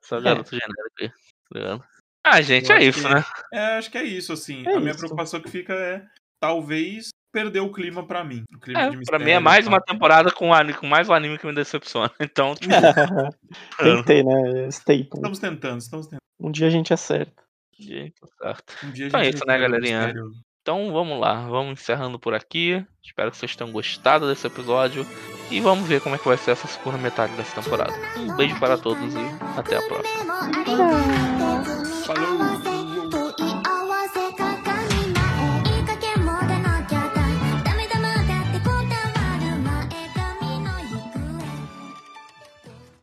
Essa garota genérica aí, tá ligado? Ah, gente, Eu é isso, que- né? É, acho que é isso, assim. É a minha isso. preocupação que fica é talvez perder o clima pra mim. O clima É, de pra mistério mim é mais uma temporada com, com mais um anime que me decepciona. Então, tipo, Tentei, né? Staple. Estamos tentando, estamos tentando. Um dia a gente acerta. gente, tá certo. Um dia a Então é gente isso, né, galerinha? mistério. Então vamos lá, vamos encerrando por aqui. Espero que vocês tenham gostado desse episódio. E vamos ver como é que vai ser essa segunda metade dessa temporada. Um beijo para todos e até a próxima. Falou!